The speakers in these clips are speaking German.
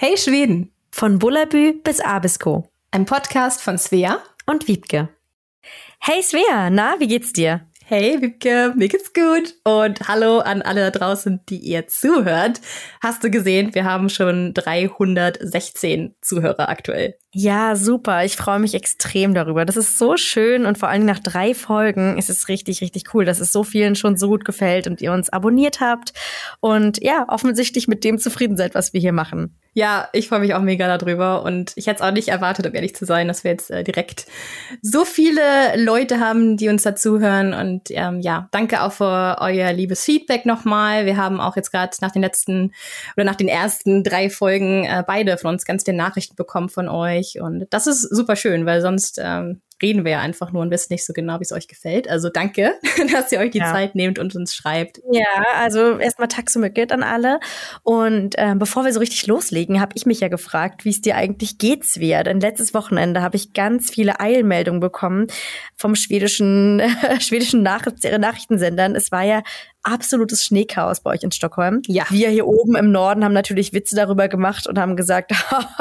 Hey Schweden! Von Bullabü bis Abisko. Ein Podcast von Svea und Wiebke. Hey Svea, na, wie geht's dir? Hey Wiebke, mir geht's gut. Und hallo an alle da draußen, die ihr zuhört. Hast du gesehen, wir haben schon 316 Zuhörer aktuell. Ja, super. Ich freue mich extrem darüber. Das ist so schön und vor allem nach drei Folgen ist es richtig, richtig cool, dass es so vielen schon so gut gefällt und ihr uns abonniert habt und ja, offensichtlich mit dem zufrieden seid, was wir hier machen. Ja, ich freue mich auch mega darüber und ich hätte es auch nicht erwartet, um ehrlich zu sein, dass wir jetzt äh, direkt so viele Leute haben, die uns dazuhören und ähm, ja, danke auch für euer liebes Feedback nochmal. Wir haben auch jetzt gerade nach den letzten oder nach den ersten drei Folgen äh, beide von uns ganz viele Nachrichten bekommen von euch und das ist super schön, weil sonst ähm, reden wir ja einfach nur und wissen nicht so genau, wie es euch gefällt. Also danke, dass ihr euch die ja. Zeit nehmt und uns schreibt. Ja, also erstmal Taxomücket an alle. Und äh, bevor wir so richtig loslegen, habe ich mich ja gefragt, wie es dir eigentlich geht, Svea. Denn letztes Wochenende habe ich ganz viele Eilmeldungen bekommen vom schwedischen, äh, schwedischen Nach Nachrichtensendern. Es war ja absolutes Schneechaos bei euch in Stockholm. Ja. Wir hier oben im Norden haben natürlich Witze darüber gemacht und haben gesagt,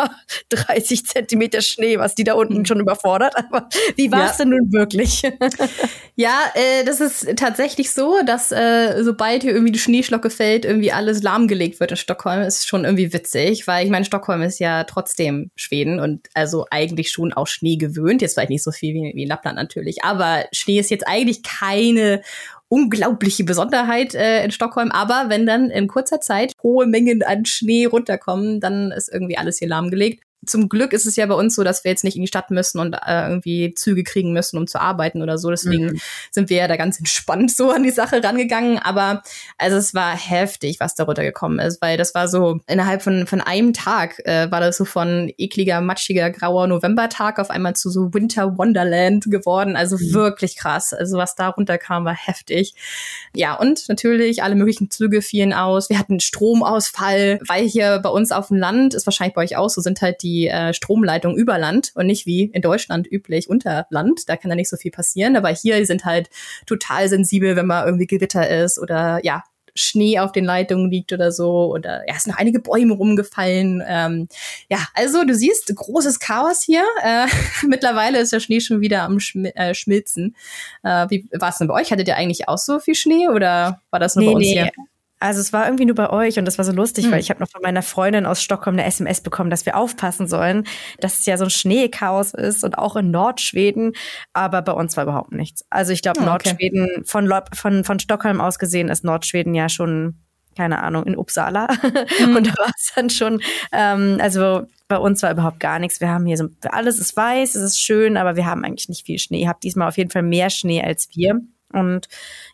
30 Zentimeter Schnee, was die da unten schon überfordert. Aber wie war es ja. denn nun wirklich? ja, äh, das ist tatsächlich so, dass äh, sobald hier irgendwie die Schneeschlocke fällt, irgendwie alles lahmgelegt wird in Stockholm. Ist schon irgendwie witzig, weil ich meine, Stockholm ist ja trotzdem Schweden und also eigentlich schon auch Schnee gewöhnt. Jetzt vielleicht nicht so viel wie, wie in Lappland natürlich, aber Schnee ist jetzt eigentlich keine unglaubliche Besonderheit äh, in Stockholm. Aber wenn dann in kurzer Zeit hohe Mengen an Schnee runterkommen, dann ist irgendwie alles hier lahmgelegt zum Glück ist es ja bei uns so, dass wir jetzt nicht in die Stadt müssen und äh, irgendwie Züge kriegen müssen, um zu arbeiten oder so. Deswegen mhm. sind wir ja da ganz entspannt so an die Sache rangegangen. Aber also es war heftig, was da runtergekommen ist, weil das war so innerhalb von, von einem Tag äh, war das so von ekliger, matschiger, grauer Novembertag auf einmal zu so Winter Wonderland geworden. Also mhm. wirklich krass. Also was da runterkam, war heftig. Ja, und natürlich alle möglichen Züge fielen aus. Wir hatten Stromausfall, weil hier bei uns auf dem Land, ist wahrscheinlich bei euch auch so, sind halt die die äh, Stromleitung über Land und nicht wie in Deutschland üblich unter Land. Da kann da nicht so viel passieren. Aber hier sind halt total sensibel, wenn mal irgendwie Gewitter ist oder ja, Schnee auf den Leitungen liegt oder so. Oder ja, es sind noch einige Bäume rumgefallen. Ähm, ja, also du siehst, großes Chaos hier. Äh, mittlerweile ist der Schnee schon wieder am Schmi äh, Schmilzen. Äh, wie war es denn bei euch? Hattet ihr eigentlich auch so viel Schnee oder war das nur nee, bei uns nee. hier? Also es war irgendwie nur bei euch und das war so lustig, hm. weil ich habe noch von meiner Freundin aus Stockholm eine SMS bekommen, dass wir aufpassen sollen, dass es ja so ein Schneechaos ist und auch in Nordschweden, aber bei uns war überhaupt nichts. Also ich glaube, oh, okay. Nordschweden, von, von, von Stockholm aus gesehen ist Nordschweden ja schon, keine Ahnung, in Uppsala. Hm. Und da war es dann schon, ähm, also bei uns war überhaupt gar nichts. Wir haben hier so, alles ist weiß, es ist schön, aber wir haben eigentlich nicht viel Schnee. Ihr habt diesmal auf jeden Fall mehr Schnee als wir. Und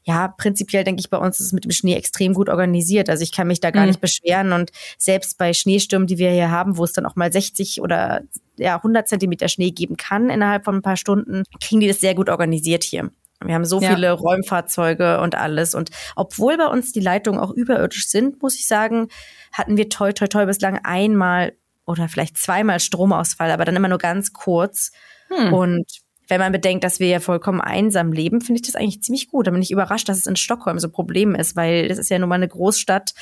ja, prinzipiell denke ich, bei uns ist es mit dem Schnee extrem gut organisiert. Also ich kann mich da gar mhm. nicht beschweren. Und selbst bei Schneestürmen, die wir hier haben, wo es dann auch mal 60 oder ja, 100 Zentimeter Schnee geben kann innerhalb von ein paar Stunden, kriegen die das sehr gut organisiert hier. Wir haben so ja. viele Räumfahrzeuge und alles. Und obwohl bei uns die Leitungen auch überirdisch sind, muss ich sagen, hatten wir toi toi toi bislang einmal oder vielleicht zweimal Stromausfall, aber dann immer nur ganz kurz. Hm. Und wenn man bedenkt, dass wir ja vollkommen einsam leben, finde ich das eigentlich ziemlich gut. Da bin ich überrascht, dass es in Stockholm so ein Problem ist, weil das ist ja nun mal eine Großstadt.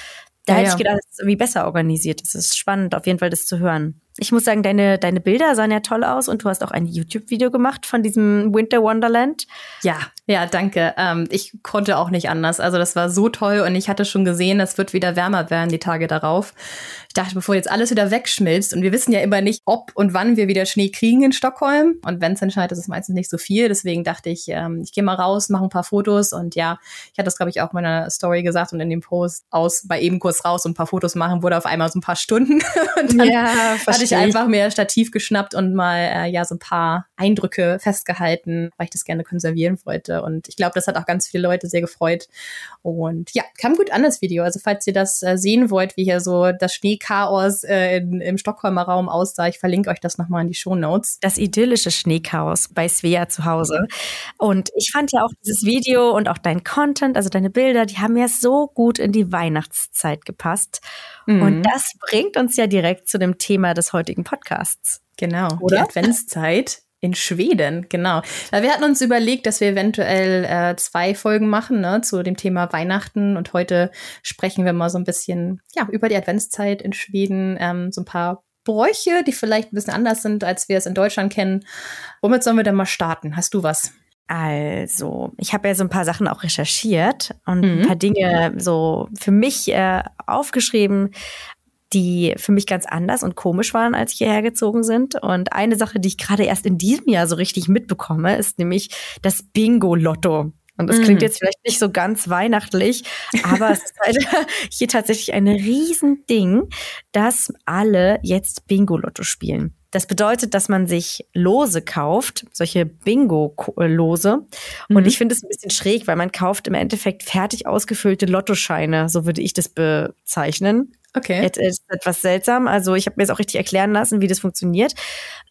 Da ja, hätte ich gedacht, dass es irgendwie besser organisiert ist. Es ist spannend, auf jeden Fall das zu hören. Ich muss sagen, deine, deine Bilder sahen ja toll aus und du hast auch ein YouTube-Video gemacht von diesem Winter Wonderland. Ja, ja, danke. Ähm, ich konnte auch nicht anders. Also das war so toll und ich hatte schon gesehen, es wird wieder wärmer werden die Tage darauf. Ich dachte, bevor jetzt alles wieder wegschmilzt und wir wissen ja immer nicht, ob und wann wir wieder Schnee kriegen in Stockholm und wenn es entscheidet, ist es meistens nicht so viel. Deswegen dachte ich, ähm, ich gehe mal raus, mache ein paar Fotos und ja, ich hatte das glaube ich auch in meiner Story gesagt und in dem Post aus bei eben kurz raus und ein paar Fotos machen wurde auf einmal so ein paar Stunden und dann ja, hatte ich einfach mir Stativ geschnappt und mal äh, ja so ein paar Eindrücke festgehalten, weil ich das gerne konservieren wollte und ich glaube, das hat auch ganz viele Leute sehr gefreut und ja, kam gut an das Video. Also falls ihr das äh, sehen wollt, wie hier so das Schnee Schneechaos äh, in, im Stockholmer Raum aussah. Ich verlinke euch das nochmal in die Show Notes. Das idyllische Schneechaos bei Svea zu Hause. Und ich fand ja auch dieses Video und auch dein Content, also deine Bilder, die haben ja so gut in die Weihnachtszeit gepasst. Mhm. Und das bringt uns ja direkt zu dem Thema des heutigen Podcasts. Genau, Oder? die Adventszeit. In Schweden, genau. Wir hatten uns überlegt, dass wir eventuell äh, zwei Folgen machen ne, zu dem Thema Weihnachten. Und heute sprechen wir mal so ein bisschen ja, über die Adventszeit in Schweden, ähm, so ein paar Bräuche, die vielleicht ein bisschen anders sind, als wir es in Deutschland kennen. Womit sollen wir denn mal starten? Hast du was? Also, ich habe ja so ein paar Sachen auch recherchiert und mhm. ein paar Dinge so für mich äh, aufgeschrieben, die für mich ganz anders und komisch waren, als ich hierher gezogen sind. Und eine Sache, die ich gerade erst in diesem Jahr so richtig mitbekomme, ist nämlich das Bingo-Lotto. Und das klingt mhm. jetzt vielleicht nicht so ganz weihnachtlich, aber es ist halt hier tatsächlich ein Riesending, dass alle jetzt Bingo-Lotto spielen. Das bedeutet, dass man sich Lose kauft, solche Bingo-Lose. Mhm. Und ich finde es ein bisschen schräg, weil man kauft im Endeffekt fertig ausgefüllte Lottoscheine, so würde ich das bezeichnen. Okay. Es ist etwas seltsam. Also ich habe mir jetzt auch richtig erklären lassen, wie das funktioniert.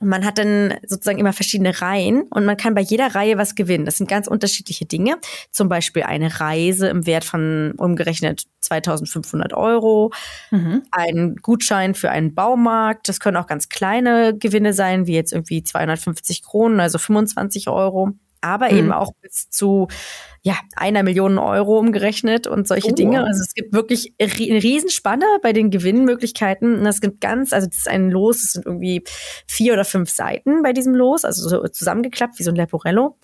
Man hat dann sozusagen immer verschiedene Reihen und man kann bei jeder Reihe was gewinnen. Das sind ganz unterschiedliche Dinge. Zum Beispiel eine Reise im Wert von umgerechnet 2500 Euro, mhm. ein Gutschein für einen Baumarkt. Das können auch ganz kleine Gewinne sein, wie jetzt irgendwie 250 Kronen, also 25 Euro aber mhm. eben auch bis zu ja, einer Million Euro umgerechnet und solche oh. Dinge. Also es gibt wirklich eine Riesenspanne bei den Gewinnmöglichkeiten. Und es gibt ganz, also das ist ein Los, es sind irgendwie vier oder fünf Seiten bei diesem Los, also so zusammengeklappt wie so ein Leporello.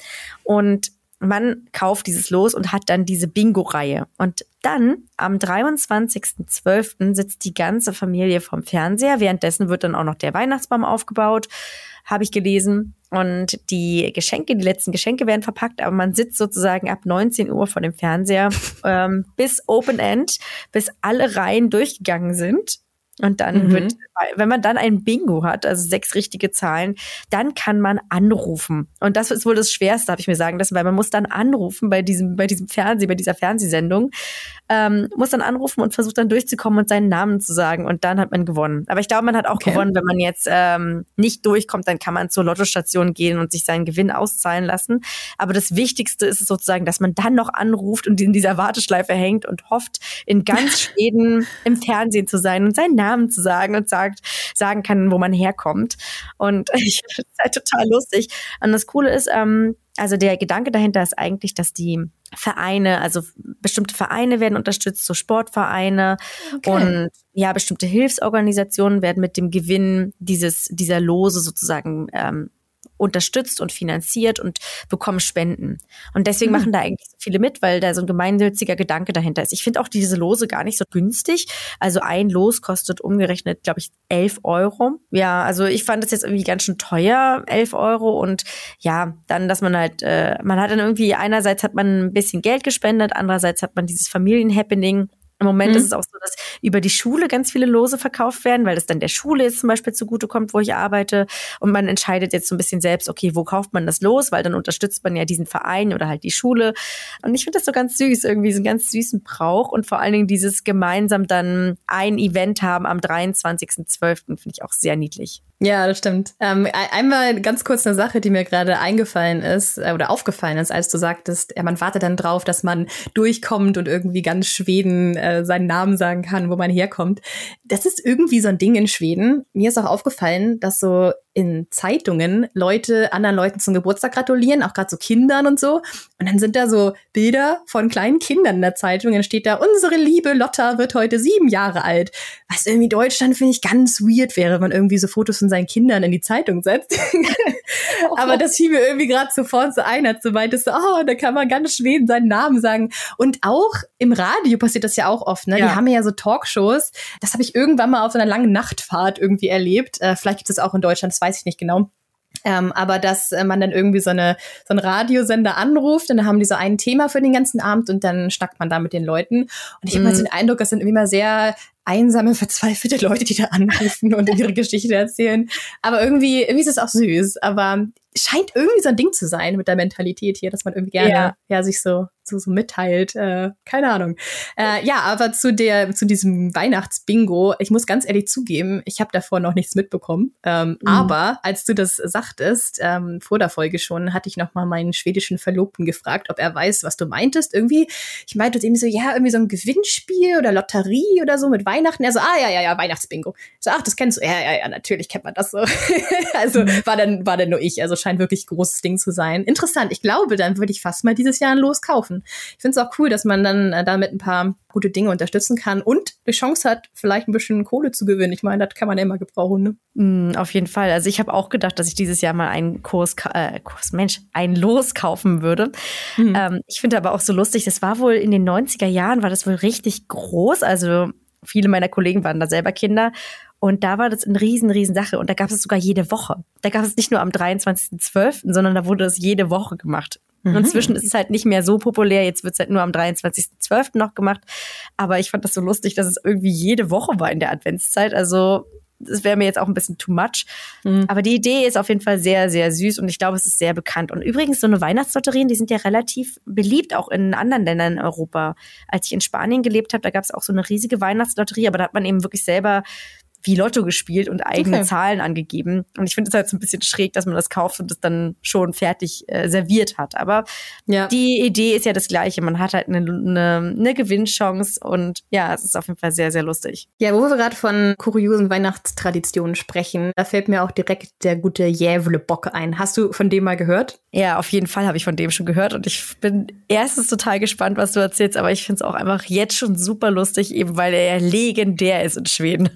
Und man kauft dieses Los und hat dann diese Bingo-Reihe. Und dann am 23.12. sitzt die ganze Familie vom Fernseher. Währenddessen wird dann auch noch der Weihnachtsbaum aufgebaut, habe ich gelesen. Und die Geschenke, die letzten Geschenke werden verpackt, aber man sitzt sozusagen ab 19 Uhr vor dem Fernseher ähm, bis Open End, bis alle Reihen durchgegangen sind. Und dann mhm. wird, wenn man dann ein Bingo hat, also sechs richtige Zahlen, dann kann man anrufen. Und das ist wohl das Schwerste, habe ich mir sagen lassen, weil man muss dann anrufen bei diesem, bei diesem Fernseh, bei dieser Fernsehsendung, ähm, muss dann anrufen und versucht dann durchzukommen und seinen Namen zu sagen. Und dann hat man gewonnen. Aber ich glaube, man hat auch okay. gewonnen, wenn man jetzt ähm, nicht durchkommt, dann kann man zur Lottostation gehen und sich seinen Gewinn auszahlen lassen. Aber das Wichtigste ist sozusagen, dass man dann noch anruft und in dieser Warteschleife hängt und hofft, in ganz Schweden im Fernsehen zu sein und seinen Namen Namen zu sagen und sagt, sagen kann, wo man herkommt. Und ich finde es halt total lustig. Und das Coole ist, ähm, also der Gedanke dahinter ist eigentlich, dass die Vereine, also bestimmte Vereine werden unterstützt, so Sportvereine okay. und ja, bestimmte Hilfsorganisationen werden mit dem Gewinn dieses, dieser Lose sozusagen ähm, unterstützt und finanziert und bekommen Spenden. Und deswegen mhm. machen da eigentlich so viele mit, weil da so ein gemeinnütziger Gedanke dahinter ist. Ich finde auch diese Lose gar nicht so günstig. Also ein Los kostet umgerechnet, glaube ich, elf Euro. Ja, also ich fand das jetzt irgendwie ganz schön teuer, elf Euro. Und ja, dann, dass man halt, äh, man hat dann irgendwie, einerseits hat man ein bisschen Geld gespendet, andererseits hat man dieses Familienhappening im Moment mhm. ist es auch so, dass über die Schule ganz viele Lose verkauft werden, weil das dann der Schule jetzt zum Beispiel zugutekommt, wo ich arbeite. Und man entscheidet jetzt so ein bisschen selbst, okay, wo kauft man das los? Weil dann unterstützt man ja diesen Verein oder halt die Schule. Und ich finde das so ganz süß, irgendwie so einen ganz süßen Brauch. Und vor allen Dingen dieses gemeinsam dann ein Event haben am 23.12. finde ich auch sehr niedlich. Ja, das stimmt. Ähm, einmal ganz kurz eine Sache, die mir gerade eingefallen ist äh, oder aufgefallen ist, als du sagtest, ja, man wartet dann drauf, dass man durchkommt und irgendwie ganz Schweden äh, seinen Namen sagen kann, wo man herkommt. Das ist irgendwie so ein Ding in Schweden. Mir ist auch aufgefallen, dass so in Zeitungen Leute anderen Leuten zum Geburtstag gratulieren, auch gerade so Kindern und so. Und dann sind da so Bilder von kleinen Kindern in der Zeitung. Dann steht da, unsere liebe Lotta wird heute sieben Jahre alt. Was irgendwie Deutschland, finde ich, ganz weird wäre, wenn irgendwie so Fotos von seinen Kindern in die Zeitung setzt. Aber das fiel mir irgendwie gerade sofort so ein, als du meintest, oh, da kann man ganz Schweden seinen Namen sagen. Und auch im Radio passiert das ja auch oft, ne? Ja. Die haben ja so Talkshows. Das habe ich irgendwann mal auf so einer langen Nachtfahrt irgendwie erlebt. Äh, vielleicht gibt es auch in Deutschland, das weiß ich nicht genau. Ähm, aber dass äh, man dann irgendwie so, eine, so einen Radiosender anruft und dann haben die so ein Thema für den ganzen Abend und dann schnackt man da mit den Leuten. Und ich habe mm. mal so den Eindruck, das sind irgendwie mal sehr einsame, verzweifelte Leute, die da anrufen und ihre Geschichte erzählen. Aber irgendwie, irgendwie ist es auch süß. Aber scheint irgendwie so ein Ding zu sein mit der Mentalität hier, dass man irgendwie gerne ja, ja sich so so, so mitteilt. Äh, keine Ahnung. Äh, ja, aber zu der zu diesem Weihnachtsbingo, ich muss ganz ehrlich zugeben, ich habe davor noch nichts mitbekommen. Ähm, mhm. Aber als du das sagtest, ähm, vor der Folge schon, hatte ich noch mal meinen schwedischen Verlobten gefragt, ob er weiß, was du meintest. Irgendwie, ich meinte eben so, ja, irgendwie so ein Gewinnspiel oder Lotterie oder so mit Weihnachten. Er so, ah ja, ja, ja, Weihnachtsbingo. So, ach, das kennst du. Ja, ja, ja, natürlich kennt man das so. also mhm. war dann war dann nur ich. Also scheint wirklich ein großes Ding zu sein. Interessant. Ich glaube, dann würde ich fast mal dieses Jahr ein Los kaufen. Ich finde es auch cool, dass man dann äh, damit ein paar gute Dinge unterstützen kann und die Chance hat, vielleicht ein bisschen Kohle zu gewinnen. Ich meine, das kann man ja immer gebrauchen. Ne? Mm, auf jeden Fall. Also ich habe auch gedacht, dass ich dieses Jahr mal einen Kurs, äh, Kurs Mensch, ein Los kaufen würde. Mhm. Ähm, ich finde aber auch so lustig, das war wohl in den 90er Jahren, war das wohl richtig groß. Also viele meiner Kollegen waren da selber Kinder. Und da war das eine riesen, riesen Sache. Und da gab es sogar jede Woche. Da gab es nicht nur am 23.12., sondern da wurde es jede Woche gemacht. Mhm. Inzwischen ist es halt nicht mehr so populär. Jetzt wird es halt nur am 23.12. noch gemacht. Aber ich fand das so lustig, dass es irgendwie jede Woche war in der Adventszeit. Also das wäre mir jetzt auch ein bisschen too much. Mhm. Aber die Idee ist auf jeden Fall sehr, sehr süß und ich glaube, es ist sehr bekannt. Und übrigens, so eine Weihnachtslotterien, die sind ja relativ beliebt, auch in anderen Ländern in Europa. Als ich in Spanien gelebt habe, da gab es auch so eine riesige Weihnachtslotterie, aber da hat man eben wirklich selber wie Lotto gespielt und eigene okay. Zahlen angegeben. Und ich finde es halt so ein bisschen schräg, dass man das kauft und das dann schon fertig äh, serviert hat. Aber ja. die Idee ist ja das gleiche. Man hat halt eine, eine, eine Gewinnchance und ja, es ist auf jeden Fall sehr, sehr lustig. Ja, wo wir gerade von kuriosen Weihnachtstraditionen sprechen, da fällt mir auch direkt der gute Jävle-Bock ein. Hast du von dem mal gehört? Ja, auf jeden Fall habe ich von dem schon gehört und ich bin erstens total gespannt, was du erzählst, aber ich finde es auch einfach jetzt schon super lustig, eben weil er legendär ist in Schweden.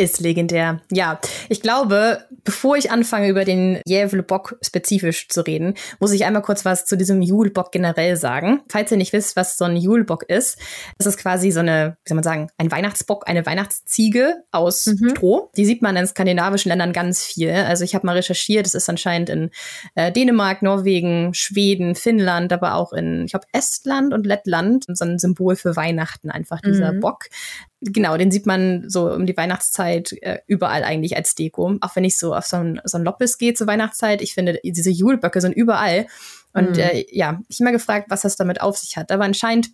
Ist legendär. Ja, ich glaube, bevor ich anfange, über den Jävlebock spezifisch zu reden, muss ich einmal kurz was zu diesem Julbock generell sagen. Falls ihr nicht wisst, was so ein Julbock ist, das ist quasi so eine, wie soll man sagen, ein Weihnachtsbock, eine Weihnachtsziege aus mhm. Stroh. Die sieht man in skandinavischen Ländern ganz viel. Also ich habe mal recherchiert, es ist anscheinend in äh, Dänemark, Norwegen, Schweden, Finnland, aber auch in, ich glaube, Estland und Lettland so ein Symbol für Weihnachten einfach, dieser mhm. Bock. Genau, den sieht man so um die Weihnachtszeit äh, überall eigentlich als Deko. Auch wenn ich so auf so ein, so ein Loppes gehe zur Weihnachtszeit, ich finde, diese Julböcke sind überall. Und mhm. äh, ja, ich habe mal gefragt, was das damit auf sich hat. Aber anscheinend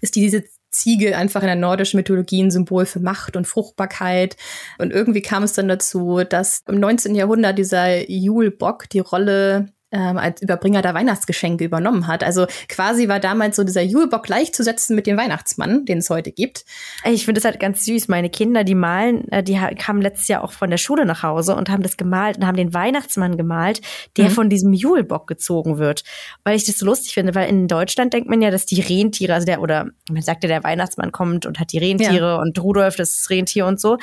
ist diese Ziege einfach in der nordischen Mythologie ein Symbol für Macht und Fruchtbarkeit. Und irgendwie kam es dann dazu, dass im 19. Jahrhundert dieser Julbock die Rolle ähm, als Überbringer der Weihnachtsgeschenke übernommen hat. Also quasi war damals so dieser Julebock gleichzusetzen mit dem Weihnachtsmann, den es heute gibt. Ich finde es halt ganz süß. Meine Kinder, die malen, äh, die kamen letztes Jahr auch von der Schule nach Hause und haben das gemalt und haben den Weihnachtsmann gemalt, der mhm. von diesem Julebock gezogen wird. Weil ich das so lustig finde, weil in Deutschland denkt man ja, dass die Rentiere, also der, oder man sagt ja, der Weihnachtsmann kommt und hat die Rentiere ja. und Rudolf, das Rentier und so,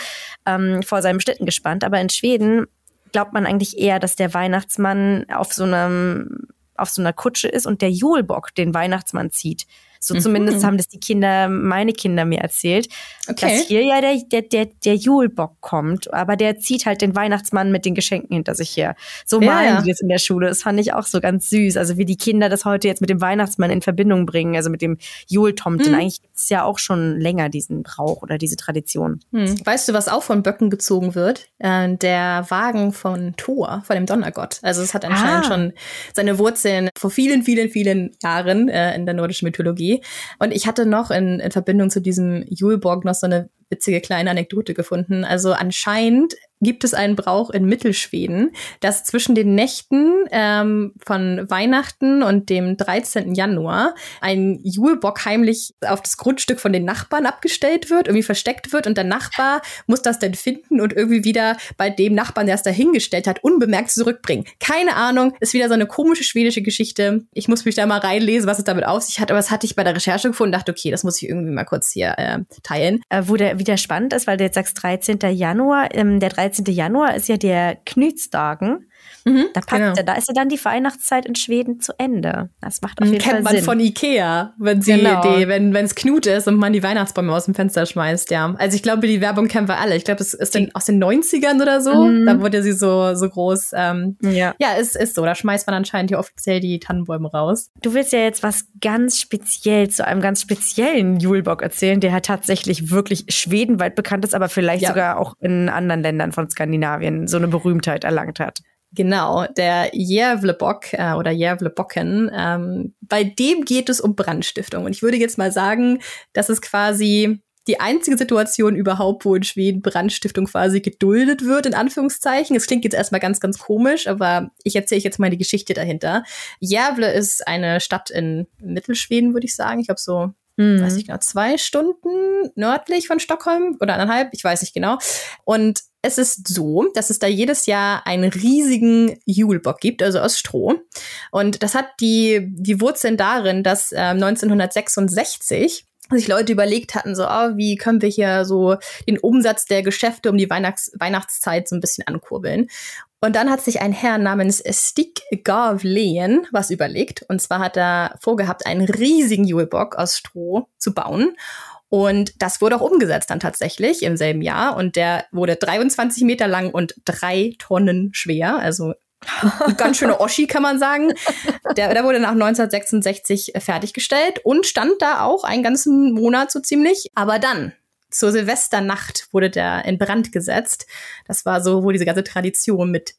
ähm, vor seinem Schlitten gespannt. Aber in Schweden glaubt man eigentlich eher, dass der Weihnachtsmann auf so einem auf so einer Kutsche ist und der Julbock den Weihnachtsmann zieht. So mhm. zumindest haben das die Kinder, meine Kinder mir erzählt, okay. dass hier ja der, der, der, der Julbock kommt, aber der zieht halt den Weihnachtsmann mit den Geschenken hinter sich her. So ja, malen ja. die das in der Schule. Das fand ich auch so ganz süß. Also wie die Kinder das heute jetzt mit dem Weihnachtsmann in Verbindung bringen, also mit dem Jultomten. Mhm. Eigentlich gibt es ja auch schon länger diesen Brauch oder diese Tradition. Mhm. Weißt du, was auch von Böcken gezogen wird? Äh, der Wagen von Thor, von dem Donnergott. Also es hat anscheinend ah. schon seine Wurzeln vor vielen, vielen, vielen Jahren äh, in der nordischen Mythologie. Und ich hatte noch in, in Verbindung zu diesem Julborg noch so eine witzige kleine Anekdote gefunden. Also anscheinend gibt es einen Brauch in Mittelschweden, dass zwischen den Nächten ähm, von Weihnachten und dem 13. Januar ein Julbock heimlich auf das Grundstück von den Nachbarn abgestellt wird, irgendwie versteckt wird und der Nachbar muss das dann finden und irgendwie wieder bei dem Nachbarn, der es da hingestellt hat, unbemerkt zurückbringen. Keine Ahnung, ist wieder so eine komische schwedische Geschichte. Ich muss mich da mal reinlesen, was es damit auf sich hat, aber das hatte ich bei der Recherche gefunden, dachte, okay, das muss ich irgendwie mal kurz hier äh, teilen. Äh, wo der wieder spannend ist, weil du jetzt sagst 13. Januar, ähm, der 13. 13. Januar ist ja der Knütsdagen. Mhm, da, passt, genau. da ist ja dann die Weihnachtszeit in Schweden zu Ende. Das macht auf jeden Kennt Fall man Sinn. von Ikea, wenn sie genau. die, wenn es Knut ist und man die Weihnachtsbäume aus dem Fenster schmeißt, ja. Also ich glaube, die Werbung kennen wir alle. Ich glaube, es ist aus den 90ern oder so. Mhm. Da wurde sie so, so groß. Ähm, ja, ja ist, ist so. Da schmeißt man anscheinend hier offiziell die Tannenbäume raus. Du willst ja jetzt was ganz speziell zu einem ganz speziellen Julebock erzählen, der halt tatsächlich wirklich schwedenweit bekannt ist, aber vielleicht ja. sogar auch in anderen Ländern von Skandinavien so eine Berühmtheit erlangt hat. Genau, der Järvlebock äh, oder Järvlebocken, ähm, bei dem geht es um Brandstiftung. Und ich würde jetzt mal sagen, das ist quasi die einzige Situation überhaupt, wo in Schweden Brandstiftung quasi geduldet wird, in Anführungszeichen. Es klingt jetzt erstmal ganz, ganz komisch, aber ich erzähle jetzt mal die Geschichte dahinter. Järvle ist eine Stadt in Mittelschweden, würde ich sagen. Ich glaube so mhm. weiß ich genau, zwei Stunden nördlich von Stockholm oder anderthalb, ich weiß nicht genau. Und es ist so, dass es da jedes Jahr einen riesigen Julebock gibt, also aus Stroh. Und das hat die, die Wurzeln darin, dass äh, 1966 sich Leute überlegt hatten, so, oh, wie können wir hier so den Umsatz der Geschäfte um die Weihnachts Weihnachtszeit so ein bisschen ankurbeln. Und dann hat sich ein Herr namens Stig Garvleen was überlegt. Und zwar hat er vorgehabt, einen riesigen Julebock aus Stroh zu bauen. Und das wurde auch umgesetzt dann tatsächlich im selben Jahr. Und der wurde 23 Meter lang und drei Tonnen schwer. Also ganz schöne Oschi, kann man sagen. Der, der wurde nach 1966 fertiggestellt und stand da auch einen ganzen Monat so ziemlich. Aber dann, zur Silvesternacht, wurde der in Brand gesetzt. Das war so, wo diese ganze Tradition mit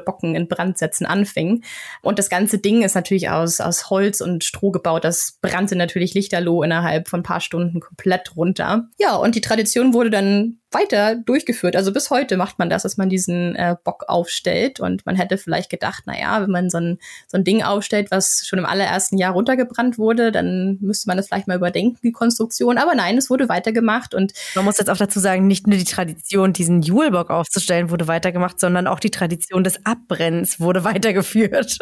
Bocken in Brand setzen anfing. Und das ganze Ding ist natürlich aus, aus Holz und Stroh gebaut. Das brannte natürlich lichterloh innerhalb von ein paar Stunden komplett runter. Ja, und die Tradition wurde dann weiter durchgeführt. Also bis heute macht man das, dass man diesen äh, Bock aufstellt. Und man hätte vielleicht gedacht, na ja, wenn man so ein, so ein Ding aufstellt, was schon im allerersten Jahr runtergebrannt wurde, dann müsste man das vielleicht mal überdenken, die Konstruktion. Aber nein, es wurde weitergemacht. Und man muss jetzt auch dazu sagen, nicht nur die Tradition, diesen Julebock aufzustellen, wurde weitergemacht, sondern auch die Tradition des Abbrennens wurde weitergeführt.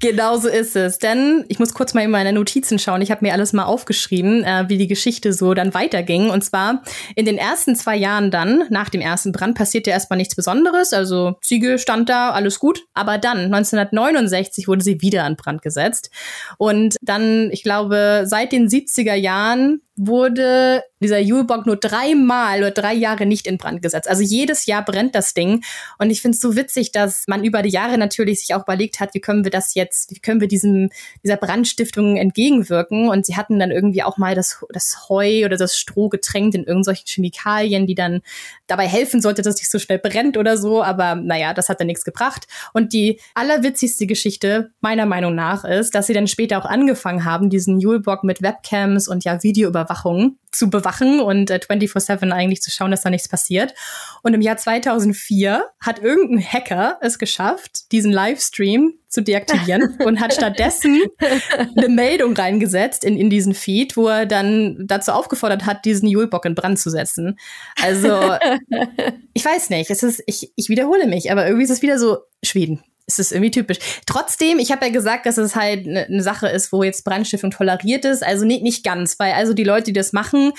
genau so ist es. Denn ich muss kurz mal in meine Notizen schauen. Ich habe mir alles mal aufgeschrieben, äh, wie die Geschichte so dann weiterging. Und zwar in den ersten zwei Jahren dann, nach dem ersten Brand, passierte erstmal nichts Besonderes. Also Ziege stand da, alles gut. Aber dann, 1969, wurde sie wieder an Brand gesetzt. Und dann, ich glaube, seit den 70er Jahren wurde dieser Julebock nur dreimal oder drei Jahre nicht in Brand gesetzt. Also jedes Jahr brennt das Ding. Und ich finde es so witzig, dass man über die Jahre natürlich sich auch überlegt hat, wie können wir das jetzt, wie können wir diesem, dieser Brandstiftung entgegenwirken. Und sie hatten dann irgendwie auch mal das, das Heu oder das Stroh getränkt in irgendwelchen Chemikalien, die dann dabei helfen sollte, dass es nicht so schnell brennt oder so. Aber naja, das hat dann nichts gebracht. Und die allerwitzigste Geschichte meiner Meinung nach ist, dass sie dann später auch angefangen haben, diesen Julebock mit Webcams und ja Video über Überwachung zu bewachen und äh, 24-7 eigentlich zu schauen, dass da nichts passiert. Und im Jahr 2004 hat irgendein Hacker es geschafft, diesen Livestream zu deaktivieren und hat stattdessen eine Meldung reingesetzt in, in diesen Feed, wo er dann dazu aufgefordert hat, diesen Julebock in Brand zu setzen. Also, ich weiß nicht, es ist, ich, ich wiederhole mich, aber irgendwie ist es wieder so Schweden es ist irgendwie typisch. Trotzdem, ich habe ja gesagt, dass es halt eine ne Sache ist, wo jetzt Brandstiftung toleriert ist. Also nicht, nicht ganz, weil also die Leute, die das machen,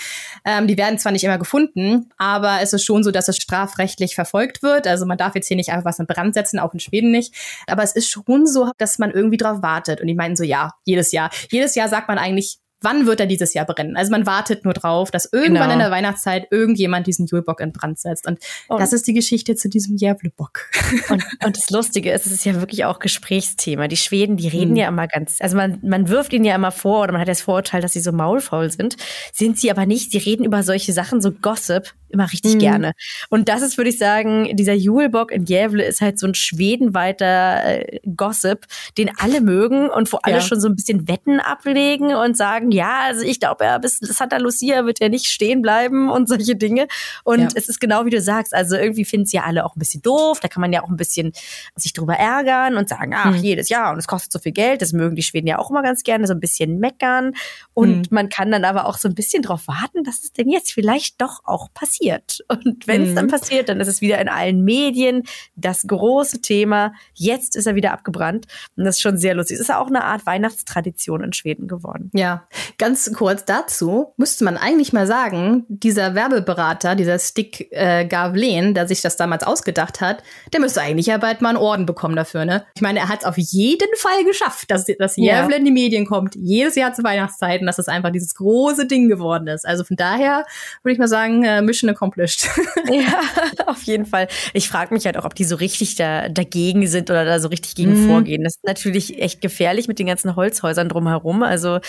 ähm, die werden zwar nicht immer gefunden, aber es ist schon so, dass es strafrechtlich verfolgt wird. Also man darf jetzt hier nicht einfach was in Brand setzen, auch in Schweden nicht. Aber es ist schon so, dass man irgendwie drauf wartet. Und die meinen so, ja, jedes Jahr. Jedes Jahr sagt man eigentlich, wann wird er dieses Jahr brennen? Also man wartet nur drauf, dass irgendwann genau. in der Weihnachtszeit irgendjemand diesen Julebock in Brand setzt. Und, und das ist die Geschichte zu diesem Jävlebock. Und, und das Lustige ist, es ist ja wirklich auch Gesprächsthema. Die Schweden, die reden hm. ja immer ganz, also man, man wirft ihnen ja immer vor oder man hat das Vorurteil, dass sie so maulfaul sind. Sind sie aber nicht. Sie reden über solche Sachen, so Gossip, immer richtig mhm. gerne. Und das ist, würde ich sagen, dieser Julebock in Gävle ist halt so ein schwedenweiter äh, Gossip, den alle mögen und wo alle ja. schon so ein bisschen Wetten ablegen und sagen, ja, also ich glaube, ja, bis Santa Lucia wird ja nicht stehen bleiben und solche Dinge. Und ja. es ist genau wie du sagst, also irgendwie finden es ja alle auch ein bisschen doof. Da kann man ja auch ein bisschen sich drüber ärgern und sagen, ach, mhm. jedes Jahr und es kostet so viel Geld. Das mögen die Schweden ja auch immer ganz gerne, so ein bisschen meckern. Und mhm. man kann dann aber auch so ein bisschen drauf warten, dass es denn jetzt vielleicht doch auch passiert. Und wenn es mhm. dann passiert, dann ist es wieder in allen Medien das große Thema. Jetzt ist er wieder abgebrannt. Und das ist schon sehr lustig. Es ist ja auch eine Art Weihnachtstradition in Schweden geworden. Ja, ganz kurz dazu müsste man eigentlich mal sagen, dieser Werbeberater, dieser Stick äh, Gavlen, der sich das damals ausgedacht hat, der müsste eigentlich ja bald mal einen Orden bekommen dafür, ne? Ich meine, er hat es auf jeden Fall geschafft, dass, dass ja. in die Medien kommt, jedes Jahr zu Weihnachtszeiten, dass es einfach dieses große Ding geworden ist. Also von daher würde ich mal sagen, äh, Mission accomplished. ja, auf jeden Fall. Ich frage mich halt auch, ob die so richtig da, dagegen sind oder da so richtig gegen mhm. vorgehen. Das ist natürlich echt gefährlich mit den ganzen Holzhäusern drumherum. Also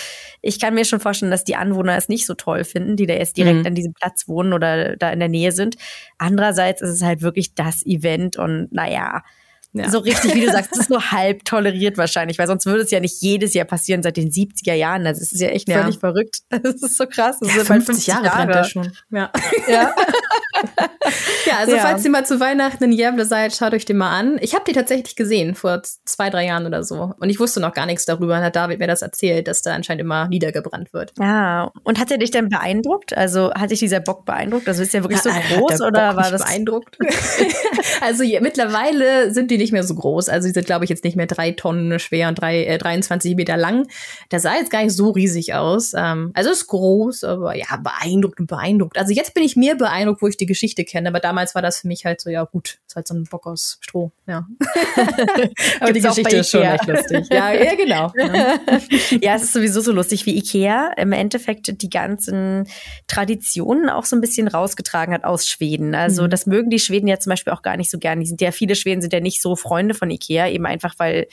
ich kann mir schon vorstellen, dass die Anwohner es nicht so toll finden, die da jetzt direkt mhm. an diesem Platz wohnen oder da in der Nähe sind. Andererseits ist es halt wirklich das Event und naja, ja. So richtig, wie du sagst, es ist nur halb toleriert wahrscheinlich, weil sonst würde es ja nicht jedes Jahr passieren seit den 70er Jahren. Das ist ja echt ja. völlig verrückt. Das ist so krass. Das ja, 50, 50 Jahre, Jahre schon. Ja. ja. Ja, also ja. falls ihr mal zu Weihnachten in Gävle seid, schaut euch den mal an. Ich habe die tatsächlich gesehen vor zwei, drei Jahren oder so. Und ich wusste noch gar nichts darüber. Dann hat David mir das erzählt, dass da anscheinend immer niedergebrannt wird. Ja, und hat er dich denn beeindruckt? Also hat dich dieser Bock beeindruckt? Also ist der wirklich ja, so groß oder Bock war das beeindruckt? also je, mittlerweile sind die nicht mehr so groß. Also die sind, glaube ich, jetzt nicht mehr drei Tonnen schwer und drei, äh, 23 Meter lang. Das sah jetzt gar nicht so riesig aus. Ähm, also ist groß, aber ja, beeindruckt und beeindruckt. Also jetzt bin ich mehr beeindruckt, wo ich die Geschichte kenne. Aber damals war das für mich halt so, ja gut, ist halt so ein Bock aus Stroh. Ja. aber die Geschichte ist schon echt lustig. Ja, ja genau. Ja. ja, es ist sowieso so lustig, wie Ikea im Endeffekt die ganzen Traditionen auch so ein bisschen rausgetragen hat aus Schweden. Also mhm. das mögen die Schweden ja zum Beispiel auch gar nicht so gern. Die sind ja, viele Schweden sind ja nicht so Freunde von Ikea, eben einfach weil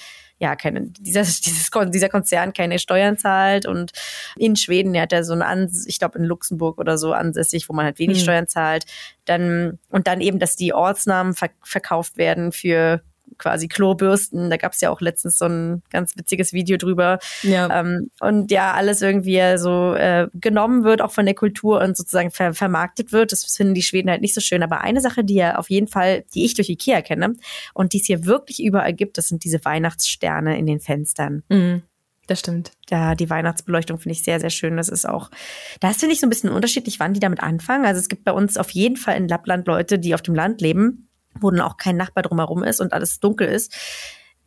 ja, keine, dieser, dieses, dieser Konzern keine Steuern zahlt und in Schweden, der hat ja so eine, Ans ich glaube in Luxemburg oder so ansässig, wo man halt wenig mhm. Steuern zahlt, dann, und dann eben, dass die Ortsnamen ver verkauft werden für quasi Klobürsten. Da gab es ja auch letztens so ein ganz witziges Video drüber. Ja. Ähm, und ja, alles irgendwie so äh, genommen wird, auch von der Kultur und sozusagen ver vermarktet wird. Das finden die Schweden halt nicht so schön. Aber eine Sache, die ja auf jeden Fall, die ich durch Ikea kenne und die es hier wirklich überall gibt, das sind diese Weihnachtssterne in den Fenstern. Mhm. Das stimmt. Ja, die Weihnachtsbeleuchtung finde ich sehr, sehr schön. Das ist auch, das finde ich so ein bisschen unterschiedlich, wann die damit anfangen. Also es gibt bei uns auf jeden Fall in Lappland Leute, die auf dem Land leben wo dann auch kein Nachbar drumherum ist und alles dunkel ist.